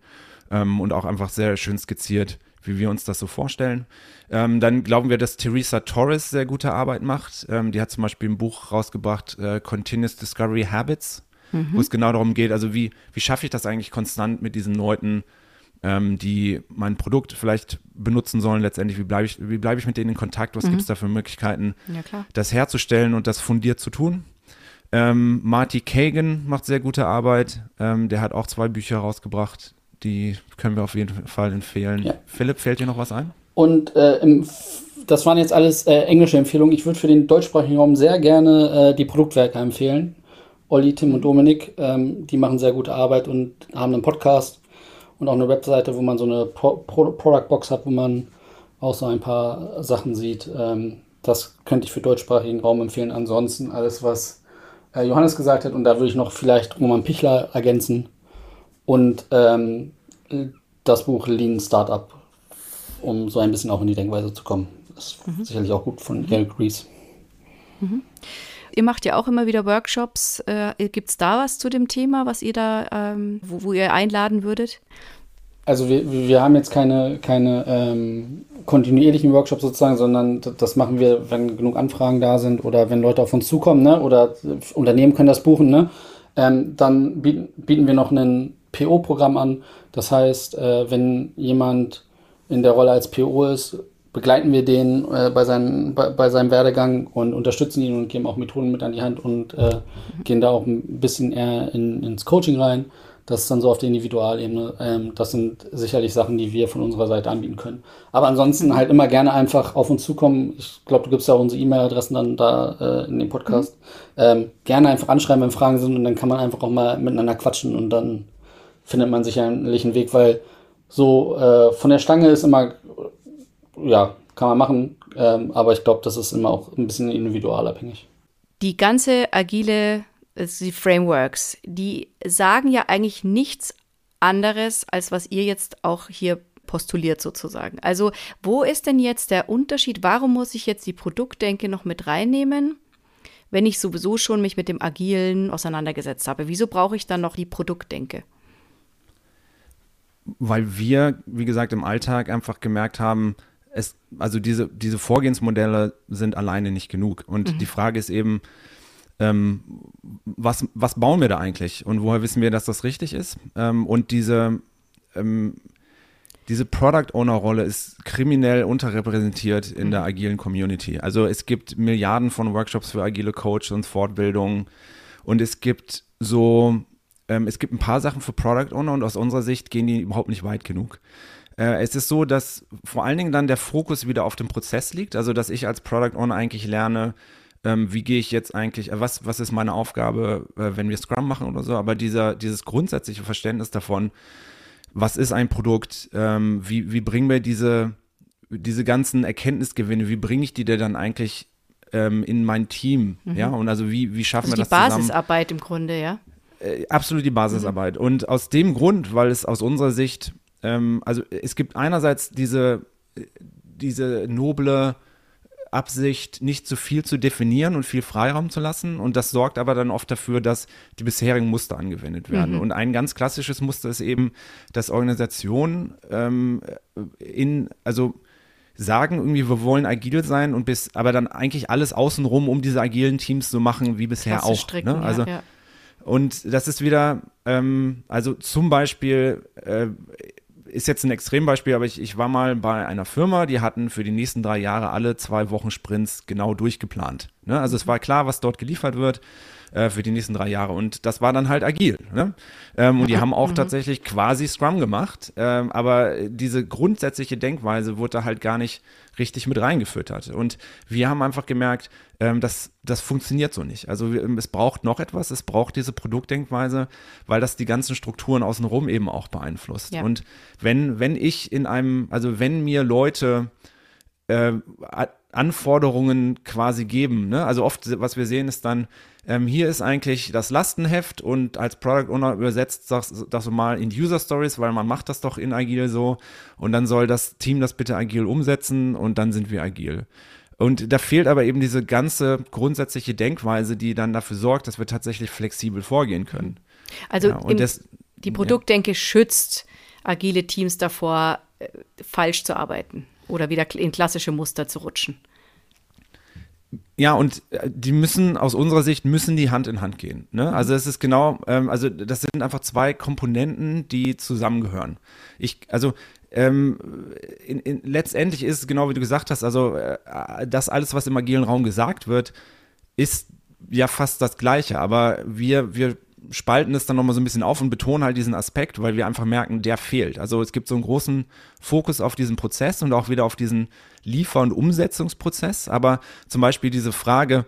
Speaker 2: ähm, und auch einfach sehr schön skizziert, wie wir uns das so vorstellen. Ähm, dann glauben wir, dass Teresa Torres sehr gute Arbeit macht. Ähm, die hat zum Beispiel ein Buch rausgebracht, äh, Continuous Discovery Habits, mhm. wo es genau darum geht, also wie, wie schaffe ich das eigentlich konstant mit diesen Leuten, ähm, die mein Produkt vielleicht benutzen sollen letztendlich, wie bleibe ich, wie bleibe ich mit denen in Kontakt, was mhm. gibt es da für Möglichkeiten, ja, das herzustellen und das fundiert zu tun. Ähm, Marty Kagan macht sehr gute Arbeit. Ähm, der hat auch zwei Bücher rausgebracht. Die können wir auf jeden Fall empfehlen. Ja. Philipp, fällt dir noch was ein?
Speaker 3: Und äh, im, das waren jetzt alles äh, englische Empfehlungen. Ich würde für den deutschsprachigen Raum sehr gerne äh, die Produktwerke empfehlen. Olli, Tim und Dominik, ähm, die machen sehr gute Arbeit und haben einen Podcast und auch eine Webseite, wo man so eine Pro Pro Product Box hat, wo man auch so ein paar Sachen sieht. Ähm, das könnte ich für deutschsprachigen Raum empfehlen. Ansonsten alles, was äh, Johannes gesagt hat, und da würde ich noch vielleicht Roman Pichler ergänzen und ähm, das Buch Lean Startup, um so ein bisschen auch in die Denkweise zu kommen. Das ist mhm. sicherlich auch gut von mhm. Eric Ries.
Speaker 1: Mhm. Ihr macht ja auch immer wieder Workshops. Äh, Gibt es da was zu dem Thema, was ihr da, ähm, wo, wo, ihr einladen würdet?
Speaker 3: Also wir, wir haben jetzt keine, keine ähm, kontinuierlichen Workshops sozusagen, sondern das machen wir, wenn genug Anfragen da sind oder wenn Leute auf uns zukommen, ne? Oder Unternehmen können das buchen, ne? Ähm, dann bieten, wir noch ein PO-Programm an. Das heißt, äh, wenn jemand in der Rolle als PO ist, begleiten wir den äh, bei, seinem, bei, bei, seinem Werdegang und unterstützen ihn und geben auch Methoden mit an die Hand und äh, gehen da auch ein bisschen eher in, ins Coaching rein. Das ist dann so auf der Individualebene. Ähm, das sind sicherlich Sachen, die wir von unserer Seite anbieten können. Aber ansonsten halt immer gerne einfach auf uns zukommen. Ich glaube, du gibst ja auch unsere E-Mail-Adressen dann da äh, in dem Podcast. Mhm. Ähm, gerne einfach anschreiben, wenn Fragen sind und dann kann man einfach auch mal miteinander quatschen und dann findet man sicherlich einen Weg, weil so äh, von der Stange ist immer, ja, kann man machen, ähm, aber ich glaube, das ist immer auch ein bisschen individualabhängig.
Speaker 1: Die ganze agile die Frameworks, die sagen ja eigentlich nichts anderes, als was ihr jetzt auch hier postuliert sozusagen. Also wo ist denn jetzt der Unterschied? Warum muss ich jetzt die Produktdenke noch mit reinnehmen, wenn ich sowieso schon mich mit dem Agilen auseinandergesetzt habe? Wieso brauche ich dann noch die Produktdenke?
Speaker 2: Weil wir, wie gesagt, im Alltag einfach gemerkt haben, es, also diese, diese Vorgehensmodelle sind alleine nicht genug. Und mhm. die Frage ist eben, ähm, was, was bauen wir da eigentlich und woher wissen wir, dass das richtig ist? Ähm, und diese, ähm, diese Product Owner Rolle ist kriminell unterrepräsentiert in mhm. der agilen Community. Also es gibt Milliarden von Workshops für agile Coaches und Fortbildungen und es gibt so, ähm, es gibt ein paar Sachen für Product Owner und aus unserer Sicht gehen die überhaupt nicht weit genug. Äh, es ist so, dass vor allen Dingen dann der Fokus wieder auf dem Prozess liegt, also dass ich als Product Owner eigentlich lerne, ähm, wie gehe ich jetzt eigentlich, äh, was, was ist meine Aufgabe, äh, wenn wir Scrum machen oder so, aber dieser, dieses grundsätzliche Verständnis davon, was ist ein Produkt, ähm, wie, wie bringen wir diese, diese ganzen Erkenntnisgewinne, wie bringe ich die denn dann eigentlich ähm, in mein Team, mhm. ja, und also wie, wie schaffen also wir das
Speaker 1: zusammen? Die Basisarbeit im Grunde, ja?
Speaker 2: Äh, absolut die Basisarbeit. Mhm. Und aus dem Grund, weil es aus unserer Sicht, ähm, also es gibt einerseits diese, diese noble Absicht, nicht zu viel zu definieren und viel Freiraum zu lassen. Und das sorgt aber dann oft dafür, dass die bisherigen Muster angewendet werden. Mhm. Und ein ganz klassisches Muster ist eben, dass Organisationen ähm, in, also sagen irgendwie, wir wollen agil sein und bis, aber dann eigentlich alles außenrum, um diese agilen Teams zu machen wie bisher Klasse auch. Stricken, ne? Also, ja, ja. Und das ist wieder, ähm, also zum Beispiel, äh, ist jetzt ein Extrembeispiel, aber ich, ich war mal bei einer Firma, die hatten für die nächsten drei Jahre alle zwei Wochen Sprints genau durchgeplant. Ne? Also es war klar, was dort geliefert wird. äh, für die nächsten drei Jahre. Und das war dann halt agil. Ne? Ähm, und die haben auch mhm. tatsächlich quasi Scrum gemacht, ähm, aber diese grundsätzliche Denkweise wurde da halt gar nicht richtig mit reingefüttert. Und wir haben einfach gemerkt, ähm, dass das funktioniert so nicht. Also wir, es braucht noch etwas, es braucht diese Produktdenkweise, weil das die ganzen Strukturen außenrum eben auch beeinflusst. Ja. Und wenn, wenn ich in einem, also wenn mir Leute äh, Anforderungen quasi geben. Ne? Also oft, was wir sehen, ist dann, ähm, hier ist eigentlich das Lastenheft und als Product Owner übersetzt das, das mal in User Stories, weil man macht das doch in Agil so und dann soll das Team das bitte agil umsetzen und dann sind wir agil. Und da fehlt aber eben diese ganze grundsätzliche Denkweise, die dann dafür sorgt, dass wir tatsächlich flexibel vorgehen können.
Speaker 1: Also ja, im, das, die Produktdenke ja. schützt agile Teams davor, äh, falsch zu arbeiten oder wieder in klassische Muster zu rutschen.
Speaker 2: Ja, und äh, die müssen, aus unserer Sicht, müssen die Hand in Hand gehen. Ne? Mhm. Also es ist genau, ähm, also das sind einfach zwei Komponenten, die zusammengehören. Ich, also ähm, in, in, letztendlich ist es genau wie du gesagt hast, also äh, das alles, was im agilen Raum gesagt wird, ist ja fast das Gleiche, aber wir, wir spalten es dann nochmal so ein bisschen auf und betonen halt diesen Aspekt, weil wir einfach merken, der fehlt. Also es gibt so einen großen Fokus auf diesen Prozess und auch wieder auf diesen Liefer- und Umsetzungsprozess. Aber zum Beispiel diese Frage,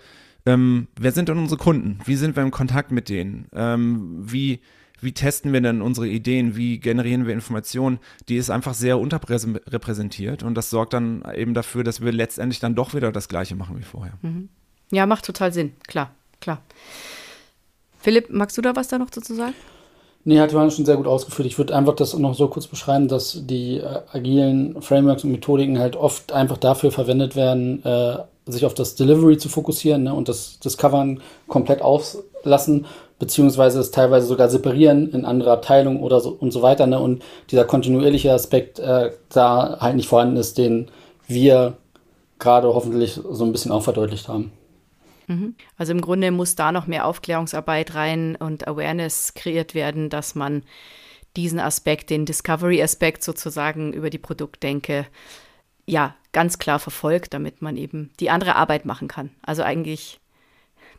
Speaker 2: ähm, wer sind denn unsere Kunden? Wie sind wir im Kontakt mit denen? Ähm, wie, wie testen wir denn unsere Ideen? Wie generieren wir Informationen? Die ist einfach sehr unterrepräsentiert und das sorgt dann eben dafür, dass wir letztendlich dann doch wieder das Gleiche machen wie vorher. Mhm.
Speaker 1: Ja, macht total Sinn. Klar, klar. Philipp, magst du da was da noch dazu sagen?
Speaker 3: Nee, hat Johannes schon sehr gut ausgeführt. Ich würde einfach das noch so kurz beschreiben, dass die äh, agilen Frameworks und Methodiken halt oft einfach dafür verwendet werden, äh, sich auf das Delivery zu fokussieren ne, und das Discovern komplett auslassen, beziehungsweise es teilweise sogar separieren in andere Abteilungen oder so und so weiter. Ne, und dieser kontinuierliche Aspekt äh, da halt nicht vorhanden ist, den wir gerade hoffentlich so ein bisschen auch verdeutlicht haben.
Speaker 1: Mhm. Also im Grunde muss da noch mehr Aufklärungsarbeit rein und Awareness kreiert werden, dass man diesen Aspekt, den Discovery-Aspekt sozusagen über die Produktdenke, ja, ganz klar verfolgt, damit man eben die andere Arbeit machen kann. Also eigentlich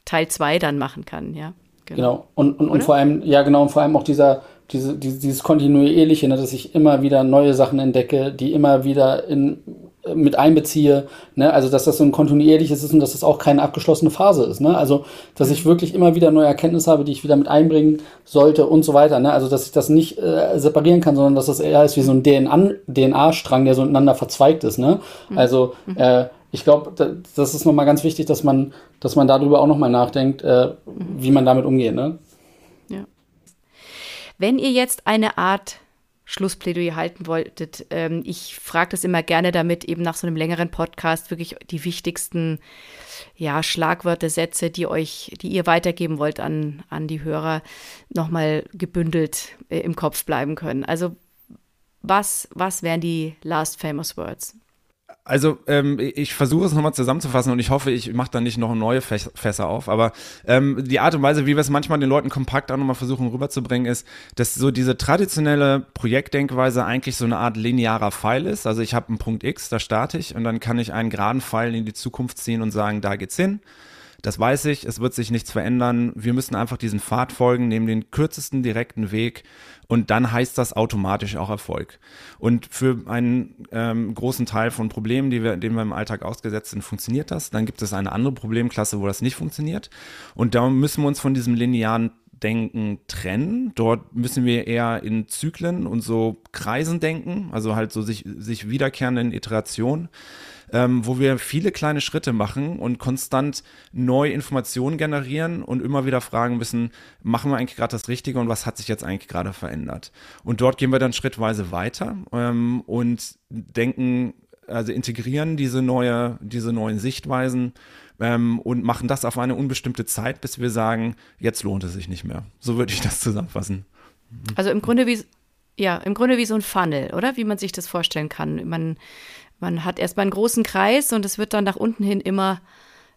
Speaker 1: Teil 2 dann machen kann, ja.
Speaker 3: Genau. genau. Und, und, und vor allem, ja genau, und vor allem auch dieser, diese, dieses kontinuierliche, ne, dass ich immer wieder neue Sachen entdecke, die immer wieder in mit einbeziehe, ne? also dass das so ein kontinuierliches ist und dass das auch keine abgeschlossene Phase ist, ne? also dass ich wirklich immer wieder neue Erkenntnisse habe, die ich wieder mit einbringen sollte und so weiter, ne? also dass ich das nicht äh, separieren kann, sondern dass das eher ist wie so ein DNA-Strang, der so ineinander verzweigt ist, ne? Mhm. also mhm. äh, ich glaube, das ist nochmal ganz wichtig, dass man, dass man darüber auch nochmal nachdenkt, äh, mhm. wie man damit umgeht, ne?
Speaker 1: Ja. Wenn ihr jetzt eine Art Schlussplädoyer halten wolltet. Ähm, ich frage das immer gerne, damit eben nach so einem längeren Podcast wirklich die wichtigsten ja, Schlagwörter, Sätze, die euch, die ihr weitergeben wollt an, an die Hörer, nochmal gebündelt äh, im Kopf bleiben können. Also was, was wären die last famous words?
Speaker 2: Also ähm, ich versuche es nochmal zusammenzufassen und ich hoffe, ich mache da nicht noch neue Fässer auf. Aber ähm, die Art und Weise, wie wir es manchmal den Leuten kompakt auch nochmal versuchen rüberzubringen, ist, dass so diese traditionelle Projektdenkweise eigentlich so eine Art linearer Pfeil ist. Also ich habe einen Punkt X, da starte ich und dann kann ich einen geraden Pfeil in die Zukunft ziehen und sagen, da geht's hin. Das weiß ich, es wird sich nichts verändern. Wir müssen einfach diesen Pfad folgen, nehmen den kürzesten direkten Weg und dann heißt das automatisch auch Erfolg. Und für einen ähm, großen Teil von Problemen, die wir, denen wir im Alltag ausgesetzt sind, funktioniert das. Dann gibt es eine andere Problemklasse, wo das nicht funktioniert. Und da müssen wir uns von diesem linearen Denken trennen. Dort müssen wir eher in Zyklen und so Kreisen denken, also halt so sich, sich wiederkehrenden Iterationen ähm, wo wir viele kleine Schritte machen und konstant neue Informationen generieren und immer wieder fragen müssen, machen wir eigentlich gerade das Richtige und was hat sich jetzt eigentlich gerade verändert? Und dort gehen wir dann schrittweise weiter ähm, und denken, also integrieren diese neue, diese neuen Sichtweisen ähm, und machen das auf eine unbestimmte Zeit, bis wir sagen, jetzt lohnt es sich nicht mehr. So würde ich das zusammenfassen.
Speaker 1: Also im Grunde wie ja, im Grunde wie so ein Funnel, oder? Wie man sich das vorstellen kann. Man man hat erstmal einen großen Kreis und es wird dann nach unten hin immer,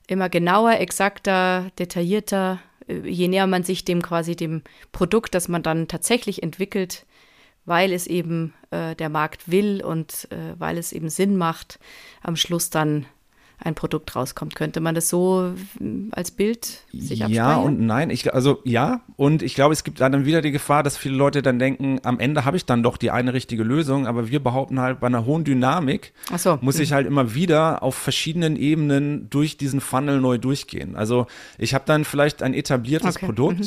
Speaker 1: immer genauer, exakter, detaillierter, äh, je näher man sich dem quasi dem Produkt, das man dann tatsächlich entwickelt, weil es eben äh, der Markt will und äh, weil es eben Sinn macht, am Schluss dann ein Produkt rauskommt. Könnte man das so hm, als Bild sich abspeichern?
Speaker 2: Ja und nein. Ich, also ja, und ich glaube, es gibt dann wieder die Gefahr, dass viele Leute dann denken, am Ende habe ich dann doch die eine richtige Lösung, aber wir behaupten halt, bei einer hohen Dynamik
Speaker 1: so.
Speaker 2: muss ich halt immer wieder auf verschiedenen Ebenen durch diesen Funnel neu durchgehen. Also ich habe dann vielleicht ein etabliertes
Speaker 1: Okay.
Speaker 2: Produkt,
Speaker 1: Mhm.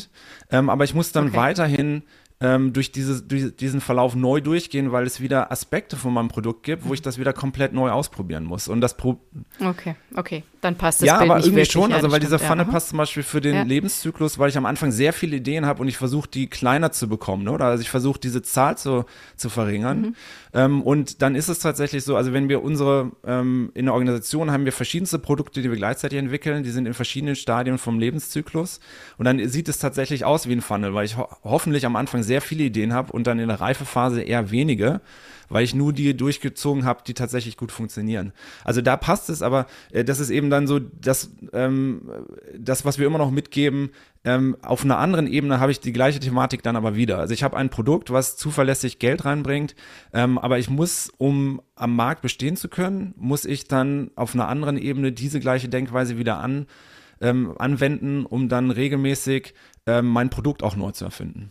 Speaker 2: ähm, aber ich muss dann
Speaker 1: Okay.
Speaker 2: weiterhin ähm, durch, dieses, durch diesen Verlauf neu durchgehen, weil es wieder Aspekte von meinem Produkt gibt, wo ich das wieder komplett neu ausprobieren muss. Und das Pro
Speaker 1: Okay, okay, dann passt das
Speaker 2: ja,
Speaker 1: Bild
Speaker 2: aber irgendwie
Speaker 1: wirklich.
Speaker 2: schon, also weil dieser
Speaker 1: stimmt,
Speaker 2: Funnel
Speaker 1: ja.
Speaker 2: passt zum Beispiel für den
Speaker 1: Ja.
Speaker 2: Lebenszyklus, weil ich am Anfang sehr viele Ideen habe und ich versuche, die kleiner zu bekommen. Ne? Oder also ich versuche, diese Zahl zu, zu verringern.
Speaker 1: Mhm.
Speaker 2: Ähm, und dann ist es tatsächlich so, also wenn wir unsere, ähm, in der Organisation haben wir verschiedenste Produkte, die wir gleichzeitig entwickeln, die sind in verschiedenen Stadien vom Lebenszyklus. Und dann sieht es tatsächlich aus wie ein Funnel, weil ich ho hoffentlich am Anfang sehr viele Ideen habe und dann in der Reifephase eher wenige weil ich nur die durchgezogen habe, die tatsächlich gut funktionieren. Also da passt es, aber äh, das ist eben dann so, das, ähm, das was wir immer noch mitgeben, ähm, auf einer anderen Ebene habe ich die gleiche Thematik dann aber wieder. Also ich habe ein Produkt, was zuverlässig Geld reinbringt, ähm, aber ich muss, um am Markt bestehen zu können, muss ich dann auf einer anderen Ebene diese gleiche Denkweise wieder an, ähm, anwenden, um dann regelmäßig ähm, mein Produkt auch neu zu erfinden.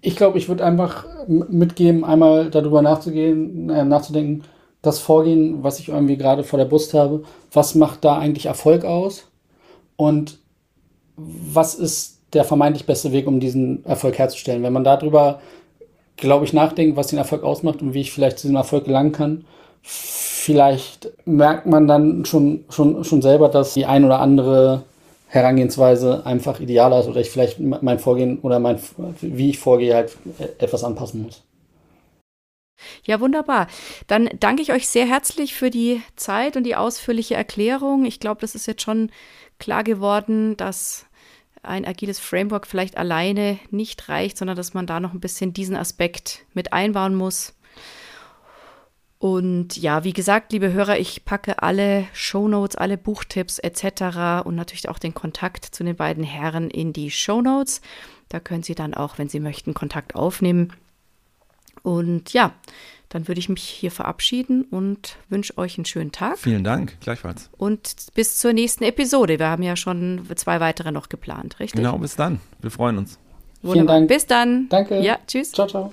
Speaker 3: Ich glaube, ich würde einfach mitgeben, einmal darüber nachzugehen, äh, nachzudenken, das Vorgehen, was ich irgendwie gerade vor der Brust habe, was macht da eigentlich Erfolg aus? Und was ist der vermeintlich beste Weg, um diesen Erfolg herzustellen? Wenn man darüber, glaube ich, nachdenkt, was den Erfolg ausmacht und wie ich vielleicht zu diesem Erfolg gelangen kann, vielleicht merkt man dann schon, schon, schon selber, dass die ein oder andere Herangehensweise einfach idealer ist oder ich vielleicht mein Vorgehen oder mein, wie ich vorgehe, halt etwas anpassen muss.
Speaker 1: Ja, wunderbar. Dann danke ich euch sehr herzlich für die Zeit und die ausführliche Erklärung. Ich glaube, das ist jetzt schon klar geworden, dass ein agiles Framework vielleicht alleine nicht reicht, sondern dass man da noch ein bisschen diesen Aspekt mit einbauen muss. Und ja, wie gesagt, liebe Hörer, ich packe alle Shownotes, alle Buchtipps etc. und natürlich auch den Kontakt zu den beiden Herren in die Shownotes. Da können Sie dann auch, wenn Sie möchten, Kontakt aufnehmen. Und ja, dann würde ich mich hier verabschieden und wünsche euch einen schönen Tag
Speaker 2: Vielen Dank, gleichfalls.
Speaker 1: und bis zur nächsten Episode. Wir haben ja schon zwei weitere noch geplant, richtig?
Speaker 2: Genau, bis dann. Wir freuen uns.
Speaker 1: Wunderbar.
Speaker 3: Vielen Dank.
Speaker 1: Bis dann.
Speaker 3: Danke.
Speaker 1: Ja, tschüss.
Speaker 3: Ciao, ciao.